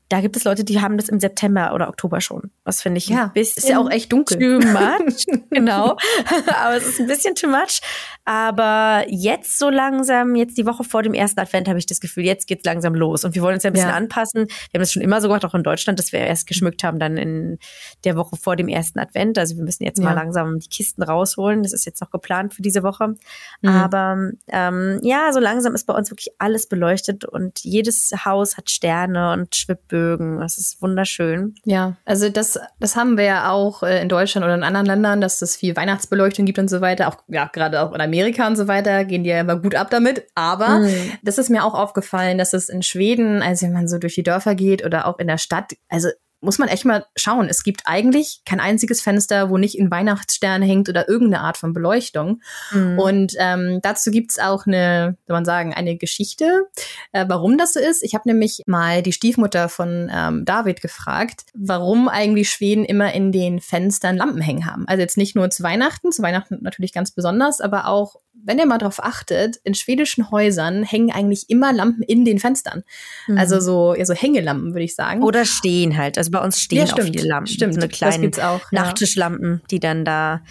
Da gibt es Leute, die haben das im September oder Oktober schon. Was finde ich ja, ein bisschen ist ja auch echt dunkel. Too much, genau. Aber es ist ein bisschen too much. Aber jetzt so langsam, jetzt die Woche vor dem ersten Advent habe ich das Gefühl, jetzt geht's langsam los. Und wir wollen uns ja ein bisschen ja. anpassen. Wir haben das schon immer so gemacht, auch in Deutschland, dass wir erst geschmückt haben, dann in der Woche vor dem ersten Advent. Also wir müssen jetzt ja. mal langsam die Kisten rausholen. Das ist jetzt noch geplant für diese Woche. Mhm. Aber ähm, ja, so langsam ist bei uns wirklich alles beleuchtet und jedes Haus hat Sterne und Schwibbögen. Das ist wunderschön. Ja, also das, das haben wir ja auch äh, in Deutschland oder in anderen Ländern, dass es viel Weihnachtsbeleuchtung gibt und so weiter. Auch ja, gerade auch in Amerika Amerika und so weiter gehen die ja immer gut ab damit. Aber mhm. das ist mir auch aufgefallen, dass es in Schweden, also wenn man so durch die Dörfer geht oder auch in der Stadt, also muss man echt mal schauen. Es gibt eigentlich kein einziges Fenster, wo nicht ein Weihnachtsstern hängt oder irgendeine Art von Beleuchtung. Mhm. Und ähm, dazu gibt's auch eine, soll man sagen, eine Geschichte, äh, warum das so ist. Ich habe nämlich mal die Stiefmutter von ähm, David gefragt, warum eigentlich Schweden immer in den Fenstern Lampen hängen haben. Also jetzt nicht nur zu Weihnachten, zu Weihnachten natürlich ganz besonders, aber auch wenn ihr mal drauf achtet, in schwedischen Häusern hängen eigentlich immer Lampen in den Fenstern. Mhm. Also so, ja, so Hängelampen, würde ich sagen. Oder stehen halt. Also bei uns stehen ja, stimmt, auch viele Lampen. Stimmt, so eine kleine Nachttischlampen, die dann da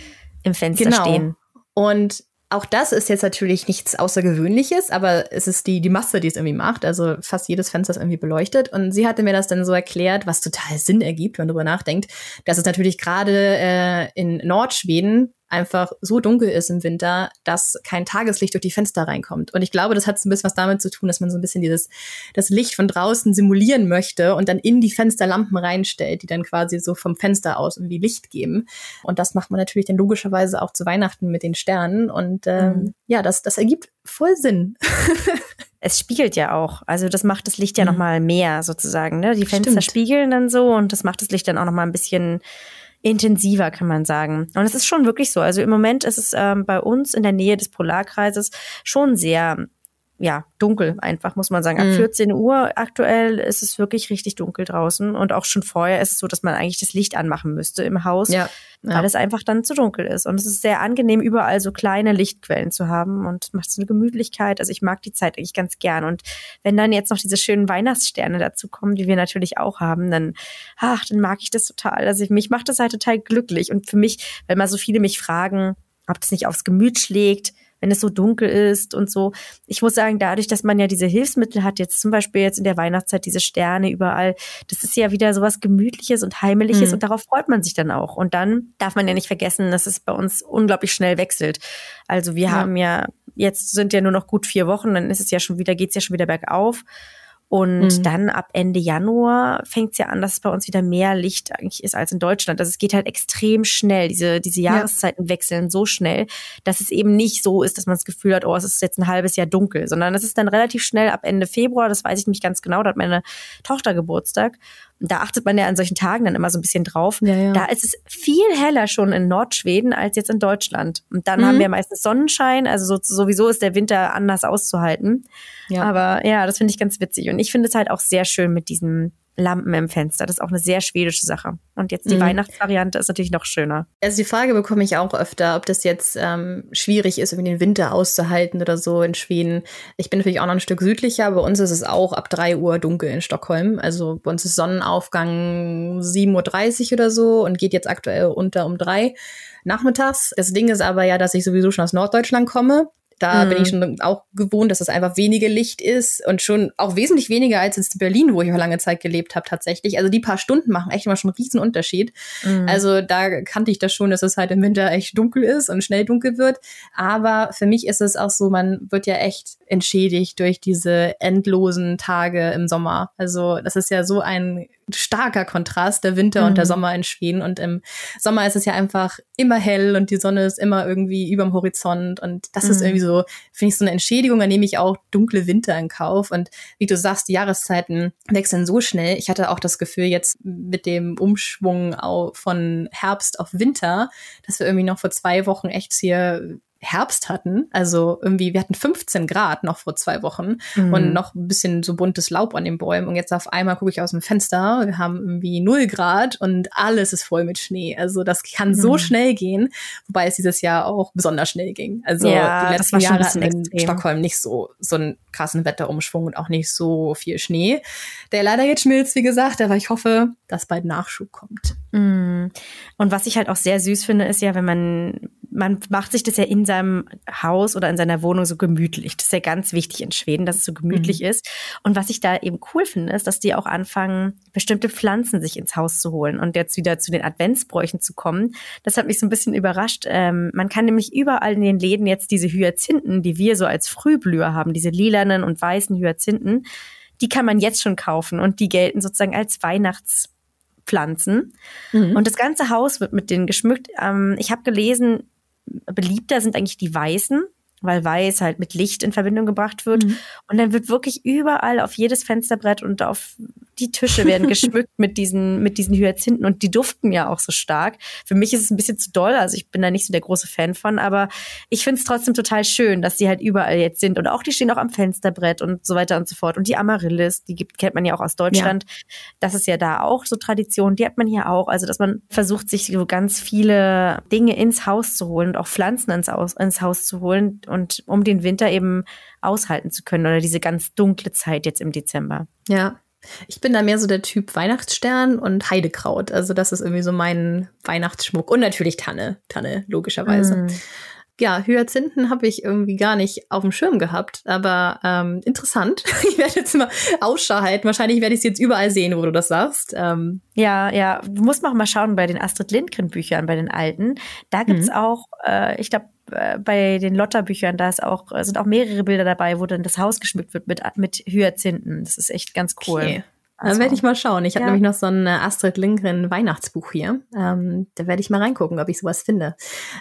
im Fenster genau. stehen. Und auch das ist jetzt natürlich nichts Außergewöhnliches, aber es ist die, die Masse, die es irgendwie macht. Also fast jedes Fenster ist irgendwie beleuchtet. Und sie hatte mir das dann so erklärt, was total Sinn ergibt, wenn man darüber nachdenkt, dass es natürlich gerade äh, in Nordschweden einfach so dunkel ist im Winter, dass kein Tageslicht durch die Fenster reinkommt. Und ich glaube, das hat so ein bisschen was damit zu tun, dass man so ein bisschen dieses das Licht von draußen simulieren möchte und dann in die Fensterlampen reinstellt, die dann quasi so vom Fenster aus irgendwie Licht geben. Und das macht man natürlich dann logischerweise auch zu Weihnachten mit den Sternen. Und ähm, mhm. ja, das, das ergibt voll Sinn. es spiegelt ja auch. Also das macht das Licht ja mhm. noch mal mehr sozusagen. Ne? Die Fenster Stimmt. spiegeln dann so und das macht das Licht dann auch noch mal ein bisschen intensiver, kann man sagen. Und es ist schon wirklich so. Also im Moment ist es ähm, bei uns in der Nähe des Polarkreises schon sehr ja, dunkel einfach, muss man sagen. Ab 14 mhm. Uhr aktuell ist es wirklich richtig dunkel draußen. Und auch schon vorher ist es so, dass man eigentlich das Licht anmachen müsste im Haus, ja, ja. weil es einfach dann zu dunkel ist. Und es ist sehr angenehm, überall so kleine Lichtquellen zu haben und macht so eine Gemütlichkeit. Also ich mag die Zeit eigentlich ganz gern. Und wenn dann jetzt noch diese schönen Weihnachtssterne dazu kommen, die wir natürlich auch haben, dann, ach, dann mag ich das total. Also mich macht das halt total glücklich. Und für mich, weil mal so viele mich fragen, ob das nicht aufs Gemüt schlägt, wenn es so dunkel ist und so. Ich muss sagen, dadurch, dass man ja diese Hilfsmittel hat, jetzt zum Beispiel jetzt in der Weihnachtszeit diese Sterne überall, das ist ja wieder sowas Gemütliches und Heimeliges mhm. und darauf freut man sich dann auch. Und dann darf man ja nicht vergessen, dass es bei uns unglaublich schnell wechselt. Also wir ja. haben ja, jetzt sind ja nur noch gut vier Wochen, dann ist es ja schon wieder, geht's ja schon wieder bergauf. Und mhm. dann ab Ende Januar fängt es ja an, dass es bei uns wieder mehr Licht eigentlich ist als in Deutschland. Also es geht halt extrem schnell. Diese, diese Jahreszeiten ja. wechseln so schnell, dass es eben nicht so ist, dass man das Gefühl hat, oh, es ist jetzt ein halbes Jahr dunkel, sondern es ist dann relativ schnell ab Ende Februar, das weiß ich nicht ganz genau, da hat meine Tochter Geburtstag. Da achtet man ja an solchen Tagen dann immer so ein bisschen drauf. Ja, ja. Da ist es viel heller schon in Nordschweden als jetzt in Deutschland. Und dann Mhm. haben wir meistens Sonnenschein. Also so, sowieso ist der Winter anders auszuhalten. Ja. Aber ja, das finde ich ganz witzig. Und ich finde es halt auch sehr schön mit diesen Lampen im Fenster. Das ist auch eine sehr schwedische Sache. Und jetzt die Mhm. Weihnachtsvariante ist natürlich noch schöner. Also die Frage bekomme ich auch öfter, ob das jetzt ähm, schwierig ist, irgendwie den Winter auszuhalten oder so in Schweden. Ich bin natürlich auch noch ein Stück südlicher. Bei uns ist es auch ab 3 Uhr dunkel in Stockholm. Also bei uns ist Sonnenaufgang 7.30 Uhr oder so und geht jetzt aktuell unter um drei nachmittags. Das Ding ist aber ja, dass ich sowieso schon aus Norddeutschland komme. Da Mhm. bin ich schon auch gewohnt, dass es einfach weniger Licht ist und schon auch wesentlich weniger als in Berlin, wo ich auch lange Zeit gelebt habe tatsächlich. Also die paar Stunden machen echt immer schon einen riesen Unterschied. Mhm. Also da kannte ich das schon, dass es halt im Winter echt dunkel ist und schnell dunkel wird. Aber für mich ist es auch so, man wird ja echt entschädigt durch diese endlosen Tage im Sommer. Also das ist ja so ein starker Kontrast, der Winter und der Mhm. Sommer in Schweden. Und im Sommer ist es ja einfach immer hell und die Sonne ist immer irgendwie überm Horizont. Und das ist Mhm. irgendwie so, finde ich, so eine Entschädigung, da nehme ich auch dunkle Winter in Kauf. Und wie du sagst, die Jahreszeiten wechseln so schnell. Ich hatte auch das Gefühl, jetzt mit dem Umschwung von Herbst auf Winter, dass wir irgendwie noch vor zwei Wochen echt hier Herbst hatten. Also irgendwie, wir hatten 15 Grad noch vor zwei Wochen Mhm. und noch ein bisschen so buntes Laub an den Bäumen. Und jetzt auf einmal gucke ich aus dem Fenster, wir haben irgendwie 0 Grad und alles ist voll mit Schnee. Also das kann so Mhm. schnell gehen, wobei es dieses Jahr auch besonders schnell ging. Also Ja, die das letzten war schon ein Jahre hatten in extrem. Stockholm nicht so, so einen krassen Wetterumschwung und auch nicht so viel Schnee. Der leider jetzt schmilzt, wie gesagt, aber ich hoffe, dass bald Nachschub kommt. Mm. Und was ich halt auch sehr süß finde, ist ja, wenn man, man macht sich das ja in seinem Haus oder in seiner Wohnung so gemütlich. Das ist ja ganz wichtig in Schweden, dass es so gemütlich Mhm. ist. Und was ich da eben cool finde, ist, dass die auch anfangen, bestimmte Pflanzen sich ins Haus zu holen und jetzt wieder zu den Adventsbräuchen zu kommen. Das hat mich so ein bisschen überrascht. Ähm, man kann nämlich überall in den Läden jetzt diese Hyazinthen, die wir so als Frühblüher haben, diese lilanen und weißen Hyazinthen, die kann man jetzt schon kaufen und die gelten sozusagen als Weihnachtspflanzen. Mhm. Und das ganze Haus wird mit denen geschmückt. Ähm, ich habe gelesen, beliebter sind eigentlich die Weißen, weil Weiß halt mit Licht in Verbindung gebracht wird. Mhm. Und dann wird wirklich überall auf jedes Fensterbrett und auf die Tische werden geschmückt mit diesen, mit diesen Hyazinthen und die duften ja auch so stark. Für mich ist es ein bisschen zu doll, also ich bin da nicht so der große Fan von, aber ich finde es trotzdem total schön, dass die halt überall jetzt sind und auch die stehen auch am Fensterbrett und so weiter und so fort. Und die Amaryllis, die gibt, kennt man ja auch aus Deutschland. Das ist ja da auch so Tradition, die hat man hier auch. Also, dass man versucht, sich so ganz viele Dinge ins Haus zu holen und auch Pflanzen ins Haus, ins Haus zu holen und um den Winter eben aushalten zu können oder diese ganz dunkle Zeit jetzt im Dezember. Ja. Ich bin da mehr so der Typ Weihnachtsstern und Heidekraut. Also das ist irgendwie so mein Weihnachtsschmuck. Und natürlich Tanne. Tanne, logischerweise. Mm. Ja, Hyazinthen habe ich irgendwie gar nicht auf dem Schirm gehabt. Aber ähm, interessant. Ich werde jetzt mal Ausschau halten. Wahrscheinlich werde ich es jetzt überall sehen, wo du das sagst. Ähm, Ja, ja, du musst mal, mal schauen bei den Astrid Lindgren Büchern, bei den alten. Da gibt's Mhm. auch, äh, ich glaube, bei den Lotta Büchern, da ist auch, äh, sind auch mehrere Bilder dabei, wo dann das Haus geschmückt wird mit, mit Hyazinthen. Das ist echt ganz cool. Okay. Also, Dann werde ich mal schauen. Ich habe Ja. nämlich noch so ein äh, Astrid Lindgren Weihnachtsbuch hier. Ähm, da werde ich mal reingucken, ob ich sowas finde.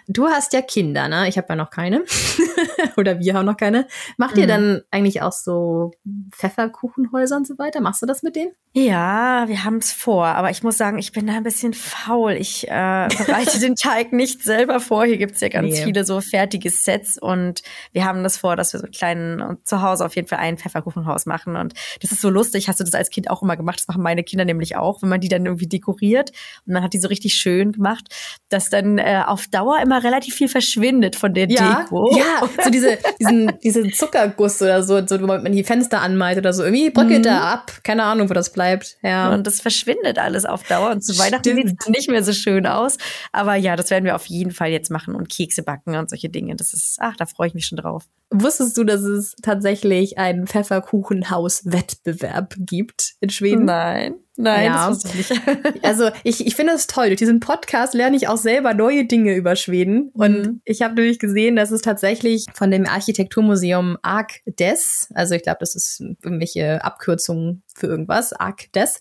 Du hast ja Kinder, ne? Ich habe ja noch keine. Oder wir haben noch keine. Macht ihr Mhm. dann eigentlich auch so Pfefferkuchenhäuser und so weiter? Machst du das mit denen? Ja, wir haben es vor, aber ich muss sagen, ich bin da ein bisschen faul. Ich äh, bereite den Teig nicht selber vor. Hier gibt's ja ganz Nee. viele so fertige Sets und wir haben das vor, dass wir so einen kleinen und zu Hause auf jeden Fall ein Pfefferkuchenhaus machen. Und das ist so lustig. Hast du das als Kind auch immer gemacht? Das machen meine Kinder nämlich auch, wenn man die dann irgendwie dekoriert und man hat die so richtig schön gemacht, dass dann äh, auf Dauer immer relativ viel verschwindet von der Deko. ja, so diese, diesen, diesen Zuckerguss oder so, so, wo man die Fenster anmalt oder so. Irgendwie bröckelt Mhm. da ab. Keine Ahnung, wo das bleibt. Ja. Und das verschwindet alles auf Dauer. Und zu Weihnachten sieht es nicht mehr so schön aus. Aber ja, das werden wir auf jeden Fall jetzt machen und Kekse backen und solche Dinge. Das ist, ach, da freue ich mich schon drauf. Wusstest du, dass es tatsächlich einen Pfefferkuchenhaus-Wettbewerb gibt in Schweden? Nein, nein, Ja. das wusste ich nicht. Also ich, ich finde es toll. Durch diesen Podcast lerne ich auch selber neue Dinge über Schweden. Und Mhm. ich habe nämlich gesehen, dass es tatsächlich von dem Architekturmuseum ArcDes, also ich glaube, das ist irgendwelche Abkürzungen für irgendwas, ArcDes,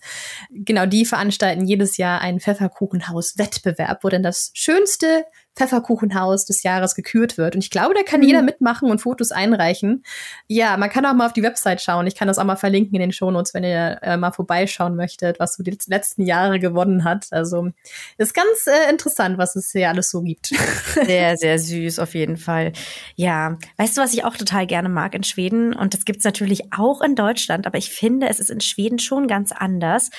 genau, die veranstalten jedes Jahr einen Pfefferkuchenhaus-Wettbewerb, wo dann das schönste Pfefferkuchenhaus des Jahres gekürt wird. Und ich glaube, da kann mhm. jeder mitmachen und Fotos einreichen. Ja, man kann auch mal auf die Website schauen. Ich kann das auch mal verlinken in den Shownotes, wenn ihr äh, mal vorbeischauen möchtet, was so die letzten Jahre gewonnen hat. Also ist ganz äh, interessant, was es hier alles so gibt. Sehr, sehr süß, auf jeden Fall. Ja, weißt du, was ich auch total gerne mag in Schweden? Und das gibt's natürlich auch in Deutschland, aber ich finde, es ist in Schweden schon ganz anders.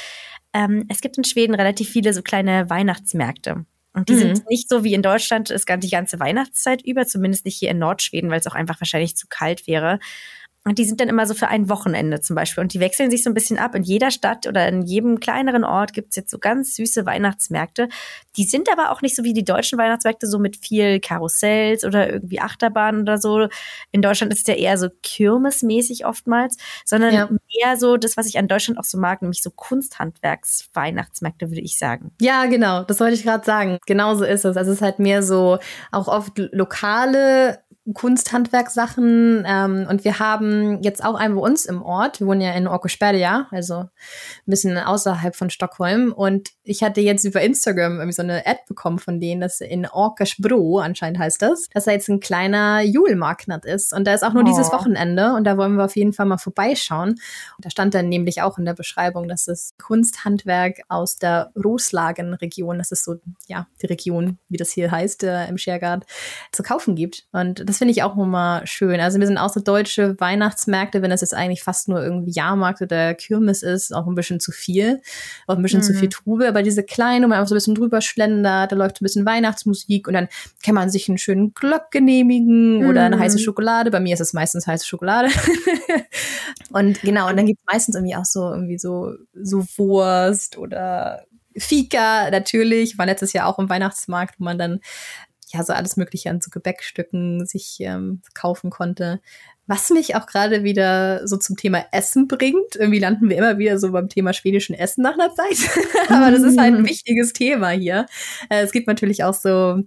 Ähm, es gibt in Schweden relativ viele so kleine Weihnachtsmärkte. Und die mhm. sind nicht so wie in Deutschland ist die ganze Weihnachtszeit über, zumindest nicht hier in Nordschweden, weil es auch einfach wahrscheinlich zu kalt wäre. Und die sind dann immer so für ein Wochenende zum Beispiel. Und die wechseln sich so ein bisschen ab. In jeder Stadt oder in jedem kleineren Ort gibt's jetzt so ganz süße Weihnachtsmärkte. Die sind aber auch nicht so wie die deutschen Weihnachtsmärkte, so mit viel Karussells oder irgendwie Achterbahnen oder so. In Deutschland ist es ja eher so kirmesmäßig oftmals, sondern ja. eher so das, was ich an Deutschland auch so mag, nämlich so Kunsthandwerks-Weihnachtsmärkte, würde ich sagen. Ja, genau. Das wollte ich gerade sagen. Genauso ist es. Also es ist halt mehr so auch oft lokale Kunsthandwerksachen ähm, und wir haben jetzt auch einen bei uns im Ort. Wir wohnen ja in Orkosperja, also ein bisschen außerhalb von Stockholm. Und ich hatte jetzt über Instagram irgendwie so eine Ad bekommen von denen, dass in Orkersbro, anscheinend heißt das, dass da jetzt ein kleiner Julmarkt ist. Und da ist auch nur oh. dieses Wochenende und da wollen wir auf jeden Fall mal vorbeischauen. Und da stand dann nämlich auch in der Beschreibung, dass es Kunsthandwerk aus der Roslagen-Region, das ist so, ja, die Region, wie das hier heißt, äh, im Schergard, zu kaufen gibt. Und das das finde ich auch immer schön. Also wir sind auch so deutsche Weihnachtsmärkte, wenn das jetzt eigentlich fast nur irgendwie Jahrmarkt oder Kirmes ist, auch ein bisschen zu viel, auch ein bisschen mhm. zu viel Trubel. Aber diese kleine, wo man einfach so ein bisschen drüber schlendert, da läuft so ein bisschen Weihnachtsmusik und dann kann man sich einen schönen Glock genehmigen mhm. oder eine heiße mhm. Schokolade. Bei mir ist es meistens heiße Schokolade. und genau, und dann gibt es meistens irgendwie auch so irgendwie so, so Wurst oder Fika natürlich, war letztes Jahr auch im Weihnachtsmarkt, wo man dann ja, so alles Mögliche an so Gebäckstücken sich ähm, kaufen konnte. Was mich auch gerade wieder so zum Thema Essen bringt. Irgendwie landen wir immer wieder so beim Thema schwedischen Essen nach einer Zeit. Aber das ist halt ein mhm. wichtiges Thema hier. Äh, es gibt natürlich auch so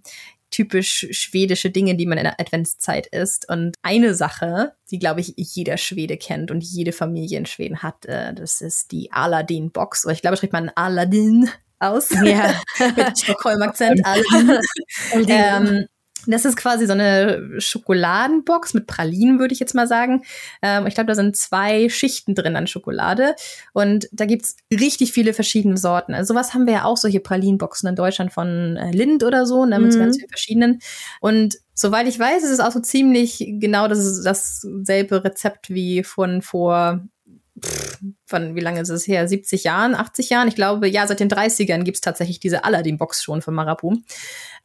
typisch schwedische Dinge, die man in der Adventszeit isst. Und eine Sache, die, glaube ich, jeder Schwede kennt und jede Familie in Schweden hat, äh, das ist die Aladdin-Box. Oder ich glaube, schreibt man Aladdin aus. Ja. Mit Stockholm-Akzent. ähm, das ist quasi so eine Schokoladenbox mit Pralinen, würde ich jetzt mal sagen. Ähm, ich glaube, da sind zwei Schichten drin an Schokolade. Und da gibt's richtig viele verschiedene Sorten. Also sowas haben wir ja auch, solche Pralinenboxen in Deutschland von äh, Lind oder so, ne, mit mhm. ganz vielen verschiedenen. Und soweit ich weiß, ist es auch so ziemlich genau das, dasselbe Rezept wie von vor von wie lange ist es her? 70 Jahren, 80 Jahren? Ich glaube, ja, seit den 30ern gibt es tatsächlich diese Aladdin-Box schon von Marabu.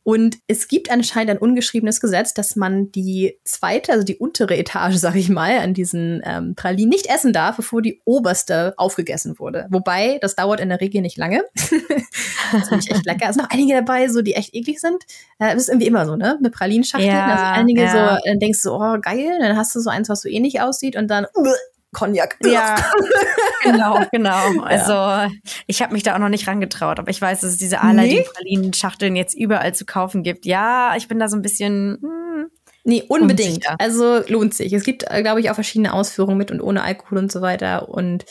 Und es gibt anscheinend ein ungeschriebenes Gesetz, dass man die zweite, also die untere Etage, sag ich mal, an diesen ähm, Pralinen nicht essen darf, bevor die oberste aufgegessen wurde. Wobei, das dauert in der Regel nicht lange. das finde ich echt lecker. Es sind noch einige dabei, so die echt eklig sind. Äh, das ist irgendwie immer so, ne? Mit Pralinschachteln. Ja, also einige ja. so, dann denkst du, oh, geil. Dann hast du so eins, was so ähnlich aussieht und dann, uh, Cognac. Ja, genau, genau. Also ja. ich habe mich da auch noch nicht rangetraut, aber ich weiß, dass es diese Aladdin-Pralinen-Schachteln jetzt überall zu kaufen gibt. Ja, ich bin da so ein bisschen. Hm, Nee, unbedingt. Unsicher. Also lohnt sich. Es gibt, äh, glaube ich, auch verschiedene Ausführungen mit und ohne Alkohol und so weiter. Und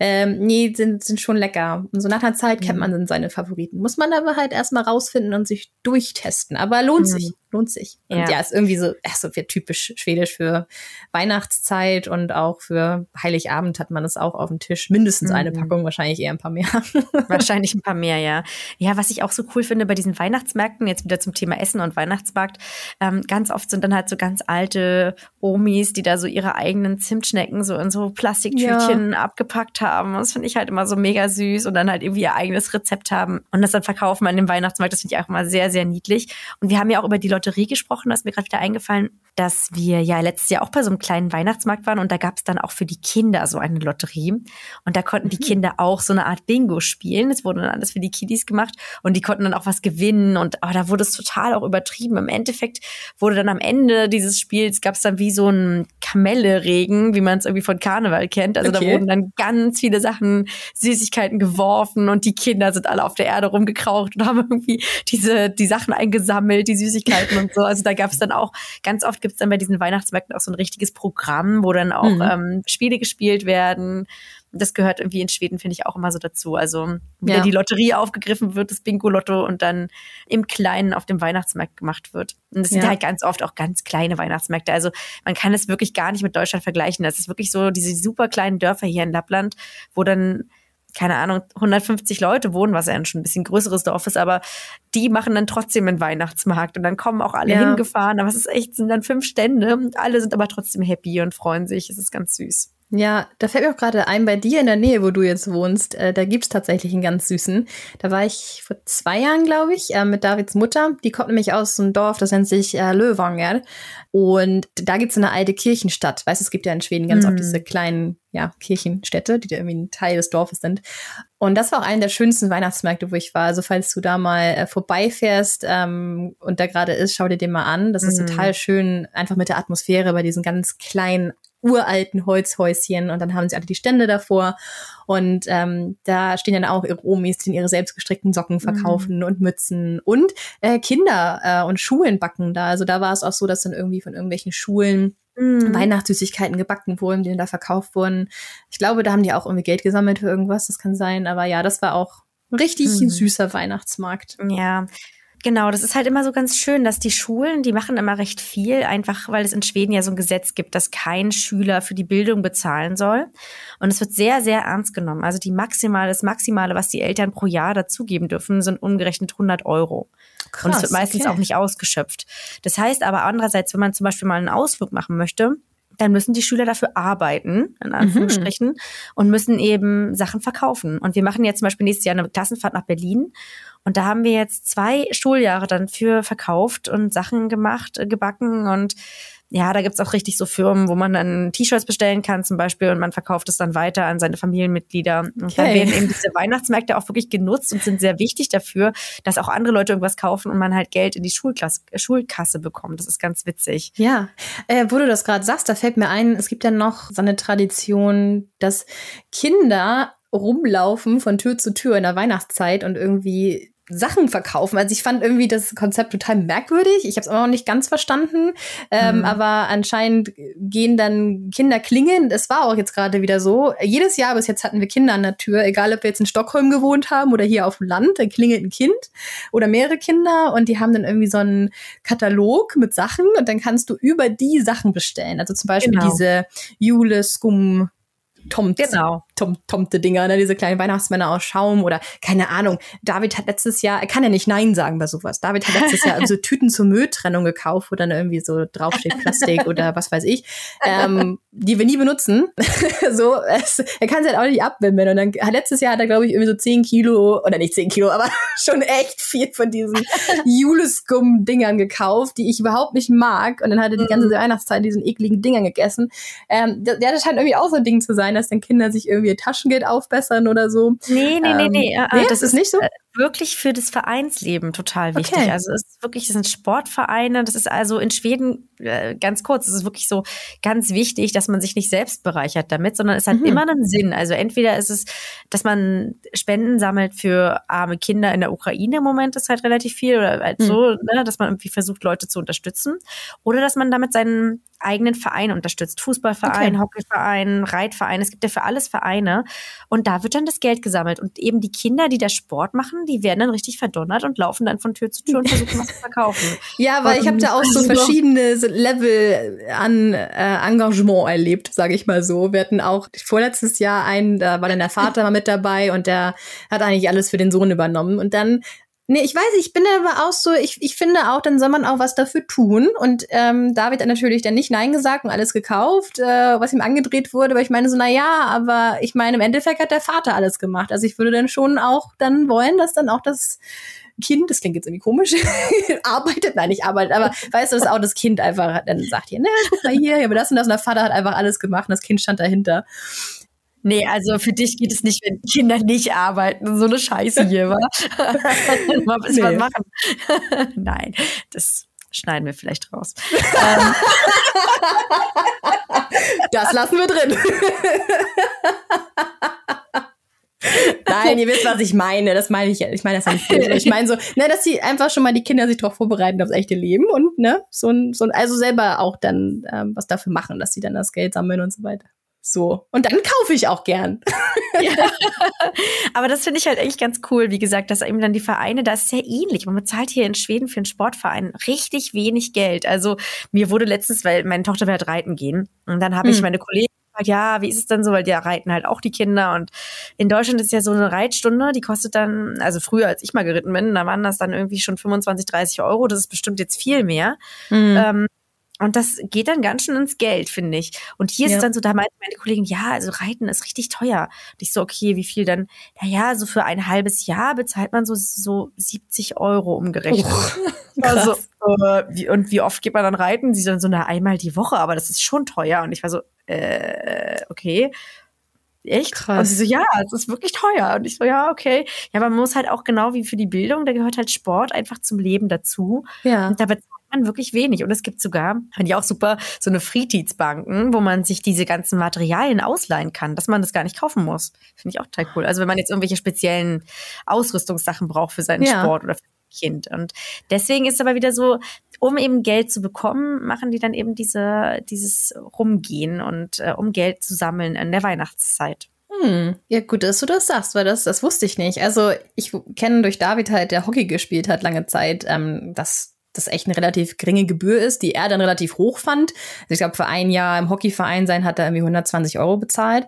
ähm, nee, sind, sind schon lecker. Und so nach einer Zeit mhm. kennt man dann seine Favoriten. Muss man aber halt erstmal rausfinden und sich durchtesten. Aber lohnt mhm. sich lohnt sich. Und ja, ja ist irgendwie so, ach, so wird typisch schwedisch für Weihnachtszeit und auch für Heiligabend hat man es auch auf dem Tisch. Mindestens mhm. eine Packung, wahrscheinlich eher ein paar mehr. wahrscheinlich ein paar mehr, ja. Ja, was ich auch so cool finde bei diesen Weihnachtsmärkten, jetzt wieder zum Thema Essen und Weihnachtsmarkt, ähm, ganz oft sind dann halt so ganz alte Omis, die da so ihre eigenen Zimtschnecken so in so Plastiktütchen ja. abgepackt haben. Das finde ich halt immer so mega süß und dann halt irgendwie ihr eigenes Rezept haben und das dann verkaufen an dem Weihnachtsmarkt. Das finde ich auch immer sehr, sehr niedlich. Und wir haben ja auch über die Lotterie gesprochen, da ist mir gerade wieder eingefallen, dass wir ja letztes Jahr auch bei so einem kleinen Weihnachtsmarkt waren und da gab es dann auch für die Kinder so eine Lotterie. Und da konnten die mhm. Kinder auch so eine Art Bingo spielen. Es wurde dann alles für die Kiddies gemacht und die konnten dann auch was gewinnen. Und aber da wurde es total auch übertrieben. Im Endeffekt wurde dann am Ende dieses Spiels gab es dann wie so ein Kamelle-Regen, wie man es irgendwie von Karneval kennt. Also okay. da wurden dann ganz viele Sachen, Süßigkeiten geworfen und die Kinder sind alle auf der Erde rumgekraucht und haben irgendwie diese, die Sachen eingesammelt, die Süßigkeiten Kindergarten und so. Also da gab es dann auch, ganz oft gibt es dann bei diesen Weihnachtsmärkten auch so ein richtiges Programm, wo dann auch mhm. ähm, Spiele gespielt werden das gehört irgendwie in Schweden, finde ich, auch immer so dazu. Also, wenn ja. die Lotterie aufgegriffen wird, das Bingo-Lotto und dann im Kleinen auf dem Weihnachtsmarkt gemacht wird. Und das sind ja. halt ganz oft auch ganz kleine Weihnachtsmärkte. Also, man kann es wirklich gar nicht mit Deutschland vergleichen. Das ist wirklich so diese super kleinen Dörfer hier in Lappland, wo dann keine Ahnung, 150 Leute wohnen, was ja schon ein bisschen größeres Dorf ist, aber die machen dann trotzdem einen Weihnachtsmarkt und dann kommen auch alle ja. hingefahren. Aber es ist echt, sind dann fünf Stände und alle sind aber trotzdem happy und freuen sich. Es ist ganz süß. Ja, da fällt mir auch gerade ein, bei dir in der Nähe, wo du jetzt wohnst, äh, da gibt's tatsächlich einen ganz süßen. Da war ich vor zwei Jahren, glaube ich, äh, mit Davids Mutter. Die kommt nämlich aus einem Dorf, das nennt sich äh, Löwanger. Und da gibt's eine alte Kirchenstadt. Weißt du, es gibt ja in Schweden ganz mm. oft diese kleinen ja, Kirchenstädte, die da irgendwie ein Teil des Dorfes sind. Und das war auch einer der schönsten Weihnachtsmärkte, wo ich war. Also falls du da mal äh, vorbeifährst ähm, und da gerade ist, schau dir den mal an. Das ist mm. total schön, einfach mit der Atmosphäre bei diesen ganz kleinen uralten Holzhäuschen und dann haben sie alle die Stände davor und ähm, da stehen dann auch ihre Omis, die ihre selbstgestrickten Socken verkaufen mhm. und Mützen und äh, Kinder äh, und Schulen backen da. Also da war es auch so, dass dann irgendwie von irgendwelchen Schulen mhm. Weihnachtssüßigkeiten gebacken wurden, die dann da verkauft wurden. Ich glaube, da haben die auch irgendwie Geld gesammelt für irgendwas, das kann sein. Aber ja, das war auch richtig mhm. süßer Weihnachtsmarkt. Ja, Genau, das ist halt immer so ganz schön, dass die Schulen, die machen immer recht viel, einfach weil es in Schweden ja so ein Gesetz gibt, dass kein Schüler für die Bildung bezahlen soll. Und es wird sehr, sehr ernst genommen. Also die maximale, das Maximale, was die Eltern pro Jahr dazugeben dürfen, sind umgerechnet 100 Euro. Krass, und es wird meistens okay. auch nicht ausgeschöpft. Das heißt aber andererseits, wenn man zum Beispiel mal einen Ausflug machen möchte, dann müssen die Schüler dafür arbeiten, in Anführungsstrichen, mhm. und müssen eben Sachen verkaufen. Und wir machen jetzt zum Beispiel nächstes Jahr eine Klassenfahrt nach Berlin. Und da haben wir jetzt zwei Schuljahre dann für verkauft und Sachen gemacht, äh, gebacken und ja, da gibt's auch richtig so Firmen, wo man dann T-Shirts bestellen kann zum Beispiel und man verkauft es dann weiter an seine Familienmitglieder. Und okay. dann werden eben diese Weihnachtsmärkte auch wirklich genutzt und sind sehr wichtig dafür, dass auch andere Leute irgendwas kaufen und man halt Geld in die Schulklasse, Schulkasse bekommt. Das ist ganz witzig. Ja, äh, wo du das gerade sagst, da fällt mir ein, es gibt ja noch so eine Tradition, dass Kinder rumlaufen von Tür zu Tür in der Weihnachtszeit und irgendwie Sachen verkaufen. Also ich fand irgendwie das Konzept total merkwürdig. Ich habe es auch noch nicht ganz verstanden. Ähm, mhm. Aber anscheinend gehen dann Kinder klingeln. Es war auch jetzt gerade wieder so. Jedes Jahr bis jetzt hatten wir Kinder an der Tür, egal ob wir jetzt in Stockholm gewohnt haben oder hier auf dem Land. Da klingelt ein Kind oder mehrere Kinder und die haben dann irgendwie so einen Katalog mit Sachen und dann kannst du über die Sachen bestellen. Also zum Beispiel genau. diese Jule Skum Tomt, genau. Tom, Tomte-Dinger, ne? diese kleinen Weihnachtsmänner aus Schaum oder keine Ahnung. David hat letztes Jahr, er kann ja nicht Nein sagen bei sowas. David hat letztes Jahr so Tüten zur Mülltrennung gekauft, wo dann irgendwie so draufsteht Plastik oder was weiß ich, ähm, die wir nie benutzen. so, es, er kann sie halt auch nicht abwimmeln. Und dann letztes Jahr hat er, glaube ich, irgendwie so 10 Kilo, oder nicht 10 Kilo, aber schon echt viel von diesen Juleskum-Dingern gekauft, die ich überhaupt nicht mag. Und dann hat er die ganze mhm. Weihnachtszeit diesen ekligen Dingern gegessen. Ähm, der, der scheint irgendwie auch so ein Ding zu sein, dass dann Kinder sich irgendwie Taschengeld aufbessern oder so. Nee, nee, nee, nee. Ähm, nee, das ist nicht so. Äh, wirklich für das Vereinsleben total wichtig. Okay. Also es ist wirklich, das sind Sportvereine. Das ist also in Schweden äh, ganz kurz. Es ist wirklich so ganz wichtig, dass man sich nicht selbst bereichert damit, sondern es hat mhm. immer einen Sinn. Also entweder ist es, dass man Spenden sammelt für arme Kinder in der Ukraine im Moment ist halt relativ viel oder halt mhm. so, ne, dass man irgendwie versucht Leute zu unterstützen oder dass man damit seinen eigenen Verein unterstützt. Fußballverein, okay. Hockeyverein, Reitverein. Es gibt ja für alles Vereine. Und da wird dann das Geld gesammelt. Und eben die Kinder, die da Sport machen, die werden dann richtig verdonnert und laufen dann von Tür zu Tür und versuchen was zu verkaufen. Ja, weil und ich habe da auch so verschiedene Level an äh, Engagement erlebt, sage ich mal so. Wir hatten auch vorletztes Jahr einen, da war dann der Vater mal mit dabei und der hat eigentlich alles für den Sohn übernommen. Und dann Nee, ich weiß, ich bin aber auch so, ich, ich finde auch, dann soll man auch was dafür tun. Und ähm, David hat natürlich dann nicht Nein gesagt und alles gekauft, äh, was ihm angedreht wurde. Aber ich meine so, na ja, aber ich meine, im Endeffekt hat der Vater alles gemacht. Also ich würde dann schon auch dann wollen, dass dann auch das Kind, das klingt jetzt irgendwie komisch, arbeitet, nein, nicht arbeitet, aber weißt du, dass auch das Kind einfach dann sagt hier, ne, guck mal hier, aber das und das und der Vater hat einfach alles gemacht und das Kind stand dahinter. Nee, also für dich geht es nicht, wenn Kinder nicht arbeiten. So eine Scheiße hier, wa? Mal nee. was machen. Nein, das schneiden wir vielleicht raus. Das lassen wir drin. Nein, Nein, ihr wisst, was ich meine. Das meine ich ja. Ich meine das ja nicht. Böse. Ich meine so, ne, dass sie einfach schon mal die Kinder sich darauf vorbereiten aufs echte Leben und ne, so ein, so ein, also selber auch dann ähm, was dafür machen, dass sie dann das Geld sammeln und so weiter. So. Und dann kaufe ich auch gern. Ja. Aber das finde ich halt echt ganz cool. Wie gesagt, dass eben dann die Vereine, da ist sehr ähnlich. Man bezahlt hier in Schweden für einen Sportverein richtig wenig Geld. Also mir wurde letztens, weil meine Tochter will halt reiten gehen. Und dann habe hm. ich meine Kollegen ja, wie ist es denn so? Weil die reiten halt auch die Kinder. Und in Deutschland ist ja so eine Reitstunde, die kostet dann, also früher als ich mal geritten bin, da waren das dann irgendwie schon 25, 30 Euro. Das ist bestimmt jetzt viel mehr. Mhm. Ähm, und das geht dann ganz schön ins Geld, finde ich. Und hier ja. ist dann so, da meinte meine Kollegin, ja, also Reiten ist richtig teuer. Und ich so, okay, wie viel dann? Naja, so für ein halbes Jahr bezahlt man so, so 70 Euro umgerechnet. Oh, also, äh, wie, und wie oft geht man dann reiten? Sie dann so, na, einmal die Woche, aber das ist schon teuer. Und ich war so, äh, okay. Echt? Krass. Und sie so, ja, es ist wirklich teuer. Und ich so, ja, okay. Ja, aber man muss halt auch genau wie für die Bildung, da gehört halt Sport einfach zum Leben dazu. Ja. Und da bezahlt man wirklich wenig. Und es gibt sogar, fand ich auch super, so eine Fritidsbanken, wo man sich diese ganzen Materialien ausleihen kann, dass man das gar nicht kaufen muss. Finde ich auch total cool. Also wenn man jetzt irgendwelche speziellen Ausrüstungssachen braucht für seinen ja. Sport oder für Kind. Und deswegen ist aber wieder so, um eben Geld zu bekommen, machen die dann eben diese, dieses Rumgehen und äh, um Geld zu sammeln in der Weihnachtszeit. Hm. Ja, gut, dass du das sagst, weil das, das wusste ich nicht. Also ich kenne durch David halt, der Hockey gespielt hat lange Zeit, ähm, dass das echt eine relativ geringe Gebühr ist, die er dann relativ hoch fand. Also ich glaube, für ein Jahr im Hockeyverein sein hat er irgendwie 120 Euro bezahlt.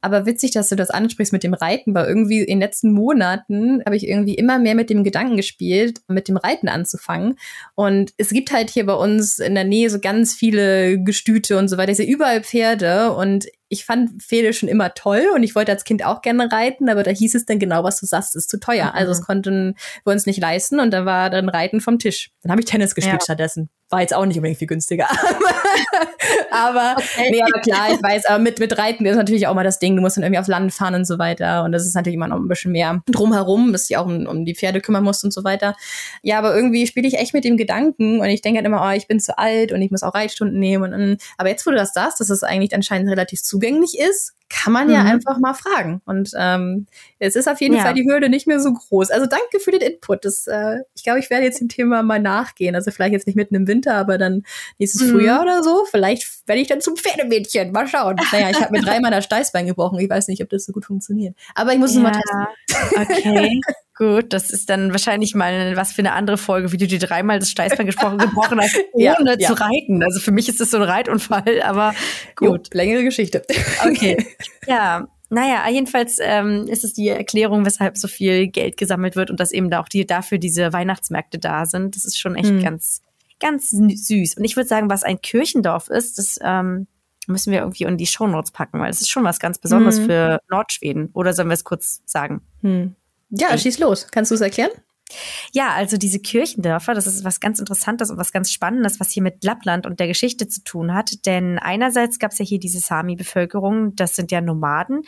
Aber witzig, dass du das ansprichst mit dem Reiten, weil irgendwie in den letzten Monaten habe ich irgendwie immer mehr mit dem Gedanken gespielt, mit dem Reiten anzufangen. Und es gibt halt hier bei uns in der Nähe so ganz viele Gestüte und so weiter. Ich sehe überall Pferde und ich fand Pferde schon immer toll und ich wollte als Kind auch gerne reiten, aber da hieß es dann genau, was du sagst, ist zu teuer. Mhm. Also es konnten wir uns nicht leisten und da war dann Reiten vom Tisch. Dann habe ich Tennis gespielt ja. stattdessen war jetzt auch nicht unbedingt viel günstiger. aber, okay. nee, aber klar, ich weiß, aber mit, mit Reiten ist natürlich auch mal das Ding, du musst dann irgendwie aufs Land fahren und so weiter. Und das ist natürlich immer noch ein bisschen mehr drumherum, dass du auch um, um die Pferde kümmern musst und so weiter. Ja, aber irgendwie spiele ich echt mit dem Gedanken und ich denke halt immer, oh, ich bin zu alt und ich muss auch Reitstunden nehmen. Und, aber jetzt, wo du das sagst, dass es eigentlich anscheinend relativ zugänglich ist, kann man ja mhm. einfach mal fragen. Und ähm, es ist auf jeden ja. Fall die Hürde nicht mehr so groß. Also danke für den Input. Das, äh, ich glaube, ich werde jetzt dem Thema mal nachgehen. Also vielleicht jetzt nicht mitten im Winter, aber dann nächstes mhm. Frühjahr oder so. Vielleicht werde ich dann zum Pferdemädchen. Mal schauen. Naja, ich habe mir dreimal das Steißbein gebrochen. Ich weiß nicht, ob das so gut funktioniert. Aber ich muss ja. es mal testen. Okay. Gut, das ist dann wahrscheinlich mal was für eine andere Folge, wie du dir dreimal das Steißbein gesprochen, gebrochen hast, ohne ja, ja. zu reiten. Also für mich ist das so ein Reitunfall, aber gut. Jo, längere Geschichte. Okay. Ja, naja, jedenfalls ähm, ist es die Erklärung, weshalb so viel Geld gesammelt wird und dass eben da auch die, dafür diese Weihnachtsmärkte da sind. Das ist schon echt mhm. ganz, ganz süß. Und ich würde sagen, was ein Kirchendorf ist, das ähm, müssen wir irgendwie in die Shownotes packen, weil es ist schon was ganz Besonderes mhm. für Nordschweden. Oder sollen wir es kurz sagen? Mhm. Ja, schieß los. Kannst du es erklären? Ja, also diese Kirchendörfer, das ist was ganz Interessantes und was ganz Spannendes, was hier mit Lappland und der Geschichte zu tun hat. Denn einerseits gab es ja hier diese Sami-Bevölkerung, das sind ja Nomaden,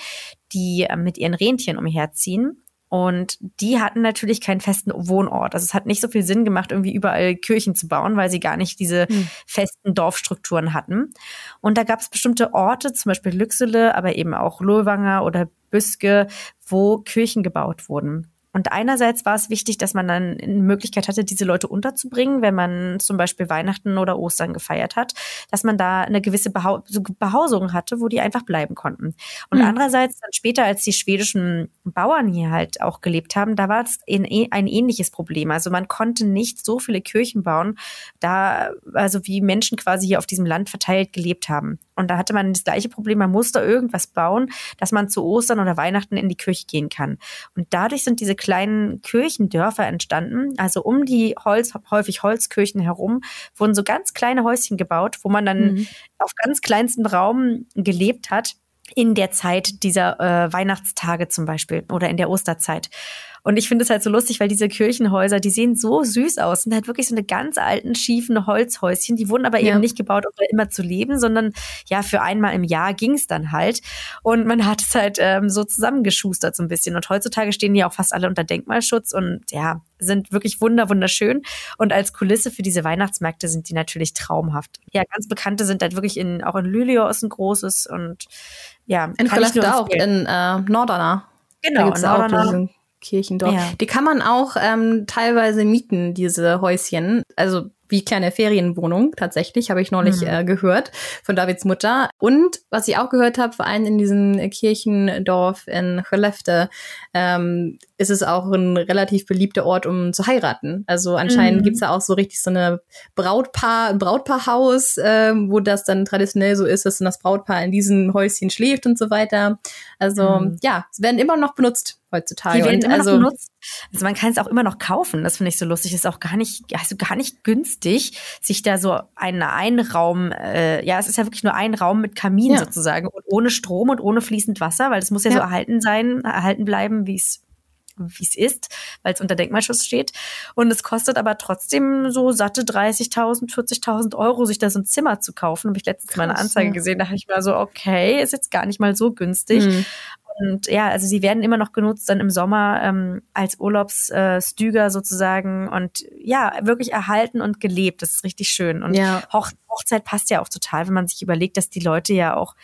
die äh, mit ihren Rentieren umherziehen. Und die hatten natürlich keinen festen Wohnort. Also es hat nicht so viel Sinn gemacht, irgendwie überall Kirchen zu bauen, weil sie gar nicht diese hm. festen Dorfstrukturen hatten. Und da gab es bestimmte Orte, zum Beispiel Lüxele, aber eben auch Lohwanger oder Büske, wo Kirchen gebaut wurden. Und einerseits war es wichtig, dass man dann eine Möglichkeit hatte, diese Leute unterzubringen, wenn man zum Beispiel Weihnachten oder Ostern gefeiert hat, dass man da eine gewisse Behau Behausung hatte, wo die einfach bleiben konnten. Und mhm. andererseits dann später, als die schwedischen Bauern hier halt auch gelebt haben, da war es ein, ein ähnliches Problem. Also man konnte nicht so viele Kirchen bauen, da, also wie Menschen quasi hier auf diesem Land verteilt gelebt haben. Und da hatte man das gleiche Problem, man musste irgendwas bauen, dass man zu Ostern oder Weihnachten in die Kirche gehen kann. Und dadurch sind diese kleinen Kirchendörfer entstanden. Also um die Holz, häufig Holzkirchen herum, wurden so ganz kleine Häuschen gebaut, wo man dann mhm. auf ganz kleinstem Raum gelebt hat in der Zeit dieser äh, Weihnachtstage zum Beispiel oder in der Osterzeit. Und ich finde es halt so lustig, weil diese Kirchenhäuser, die sehen so süß aus. Sind halt wirklich so eine ganz alten, schiefen Holzhäuschen. Die wurden aber ja. eben nicht gebaut, um da immer zu leben, sondern ja, für einmal im Jahr ging es dann halt. Und man hat es halt ähm, so zusammengeschustert so ein bisschen. Und heutzutage stehen die auch fast alle unter Denkmalschutz und ja, sind wirklich wunder, wunderschön. Und als Kulisse für diese Weihnachtsmärkte sind die natürlich traumhaft. Ja, ganz bekannte sind halt wirklich in, auch in Luleå ist ein großes und ja. In Skellefteå auch, in äh, Nordana. Genau, auch diesen Kirchendorf. Ja. Die kann man auch ähm, teilweise mieten, diese Häuschen. Also wie kleine Ferienwohnung tatsächlich, habe ich neulich mhm. äh, gehört von Davids Mutter. Und was ich auch gehört habe, vor allem in diesem Kirchendorf in Chelefte, ähm, ist es auch ein relativ beliebter Ort, um zu heiraten. Also anscheinend mhm. gibt's da auch so richtig so eine Brautpaar, ein Brautpaarhaus, äh, wo das dann traditionell so ist, dass dann das Brautpaar in diesem Häuschen schläft und so weiter. Also mhm. ja, es werden immer noch benutzt heutzutage. Die werden immer also, noch benutzt. Also man kann es auch immer noch kaufen. Das finde ich so lustig. Ist auch gar nicht, also gar nicht günstig, sich da so einen Einraum, äh, ja, es ist ja wirklich nur ein Raum mit Kamin ja. sozusagen und ohne Strom und ohne fließend Wasser, weil es muss ja, ja. so erhalten sein, erhalten bleiben, wie es wie es ist, weil es unter Denkmalschutz steht. Und es kostet aber trotzdem so satte 30.000, 40.000 Euro, sich da so ein Zimmer zu kaufen. Habe ich letztens Krass, mal eine Anzeige ja. gesehen, da dachte ich mir so, okay, ist jetzt gar nicht mal so günstig. Mhm. Und ja, also sie werden immer noch genutzt dann im Sommer ähm, als Urlaubsstüger äh, sozusagen und ja, wirklich erhalten und gelebt. Das ist richtig schön. Und ja. Hoch Hochzeit passt ja auch total, wenn man sich überlegt, dass die Leute ja auch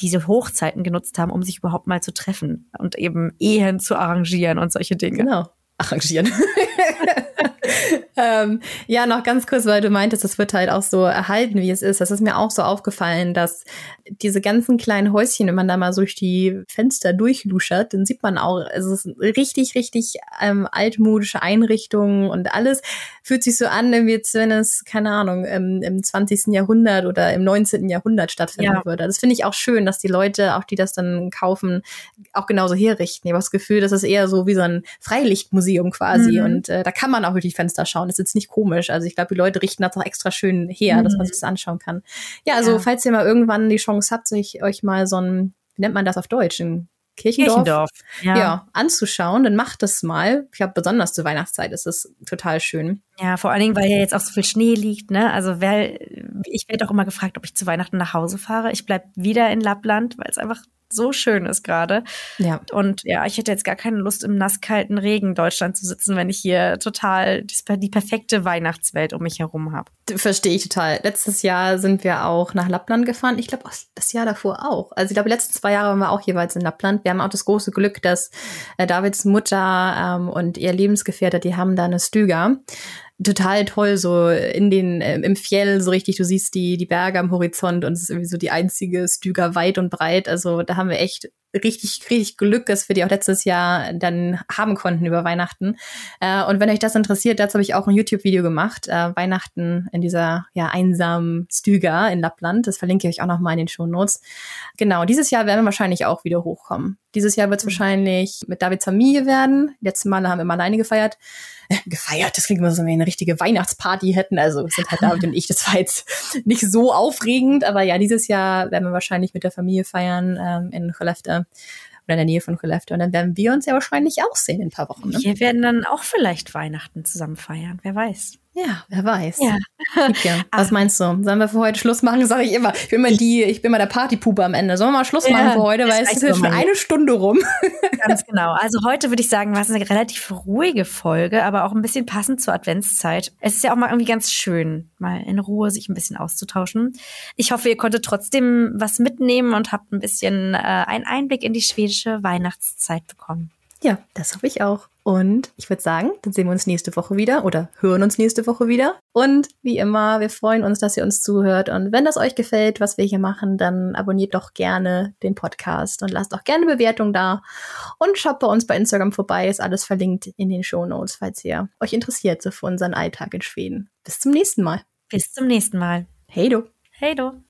diese Hochzeiten genutzt haben, um sich überhaupt mal zu treffen und eben Ehen zu arrangieren und solche Dinge. Genau. Arrangieren. ähm, ja, noch ganz kurz, weil du meintest, es wird halt auch so erhalten, wie es ist. Das ist mir auch so aufgefallen, dass diese ganzen kleinen Häuschen, wenn man da mal so durch die Fenster durchluschert, dann sieht man auch, es ist richtig, richtig ähm, altmodische Einrichtungen und alles fühlt sich so an, wie jetzt, wenn es, keine Ahnung, im, im 20. Jahrhundert oder im 19. Jahrhundert stattfinden ja. würde. Das finde ich auch schön, dass die Leute, auch die das dann kaufen, auch genauso herrichten. Ich habe das Gefühl, das ist eher so wie so ein Freilichtmuseum quasi. Mhm. Und äh, da kann man auch durch die Fenster schauen. Das ist jetzt nicht komisch. Also ich glaube, die Leute richten das auch extra schön her, mhm. dass man mhm. sich das anschauen kann. Ja, also ja. falls ihr mal irgendwann die Chance habt, sich euch mal so ein, wie nennt man das auf Deutsch, ein Kirchendorf, Kirchendorf ja. ja. anzuschauen, dann macht das mal. Ich glaube, besonders zur Weihnachtszeit ist es total schön. Ja, vor allen Dingen, weil ja jetzt auch so viel Schnee liegt, ne? Also wer, ich werde auch immer gefragt, ob ich zu Weihnachten nach Hause fahre. Ich bleib wieder in Lappland, weil es einfach so schön ist gerade. Ja. Und ja, ich hätte jetzt gar keine Lust, im nasskalten Regen Deutschland zu sitzen, wenn ich hier total die, perfekte Weihnachtswelt um mich herum habe. Verstehe ich total. Letztes Jahr sind wir auch nach Lappland gefahren. Ich glaube, das Jahr davor auch. Also ich glaube, die letzten zwei Jahre waren wir auch jeweils in Lappland. Wir haben auch das große Glück, dass äh, Davids Mutter ähm, und ihr Lebensgefährte, die haben da eine Stüger total toll, so in den, äh, im Fjell, so richtig, du siehst die, die Berge am Horizont und es ist irgendwie so die einzige Stüger weit und breit. Also da haben wir echt richtig, richtig Glück, dass wir die auch letztes Jahr dann haben konnten über Weihnachten. Äh, und wenn euch das interessiert, dazu habe ich auch ein YouTube-Video gemacht, äh, Weihnachten in dieser ja einsamen Stüger in Lappland. Das verlinke ich euch auch noch mal in den Show Notes. Genau, dieses Jahr werden wir wahrscheinlich auch wieder hochkommen. Dieses Jahr wird es mhm. wahrscheinlich mit Davids Familie werden. Letzte Male haben wir immer alleine gefeiert. Gefeiert, das klingt immer so, wenn wir eine richtige Weihnachtsparty hätten. Also sind halt David und ich. Das war jetzt nicht so aufregend, aber ja, dieses Jahr werden wir wahrscheinlich mit der Familie feiern ähm, in Cholefte oder in der Nähe von Cholefte. Und dann werden wir uns ja wahrscheinlich auch sehen in ein paar Wochen. Ne? Wir werden dann auch vielleicht Weihnachten zusammen feiern. Wer weiß. Ja, wer weiß. Ja. Okay. Was ah. meinst du? Sollen wir für heute Schluss machen? Sage ich immer. Ich bin mal die, ich bin mal der Partypuppe am Ende. Sollen wir mal Schluss ja, machen für heute, weil es ist jetzt schon eine Stunde rum. Ganz genau. Also heute würde ich sagen, war es eine relativ ruhige Folge, aber auch ein bisschen passend zur Adventszeit. Es ist ja auch mal irgendwie ganz schön, mal in Ruhe sich ein bisschen auszutauschen. Ich hoffe, ihr konntet trotzdem was mitnehmen und habt ein bisschen äh, einen Einblick in die schwedische Weihnachtszeit bekommen. Ja, das hoffe ich auch. Und ich würde sagen, dann sehen wir uns nächste Woche wieder oder hören uns nächste Woche wieder. Und wie immer, wir freuen uns, dass ihr uns zuhört. Und wenn das euch gefällt, was wir hier machen, dann abonniert doch gerne den Podcast und lasst auch gerne Bewertung da. Und schaut bei uns bei Instagram vorbei, ist alles verlinkt in den Show Notes, falls ihr euch interessiert so für unseren Alltag in Schweden. Bis zum nächsten Mal. Bis zum nächsten Mal. Hey du. Hey du.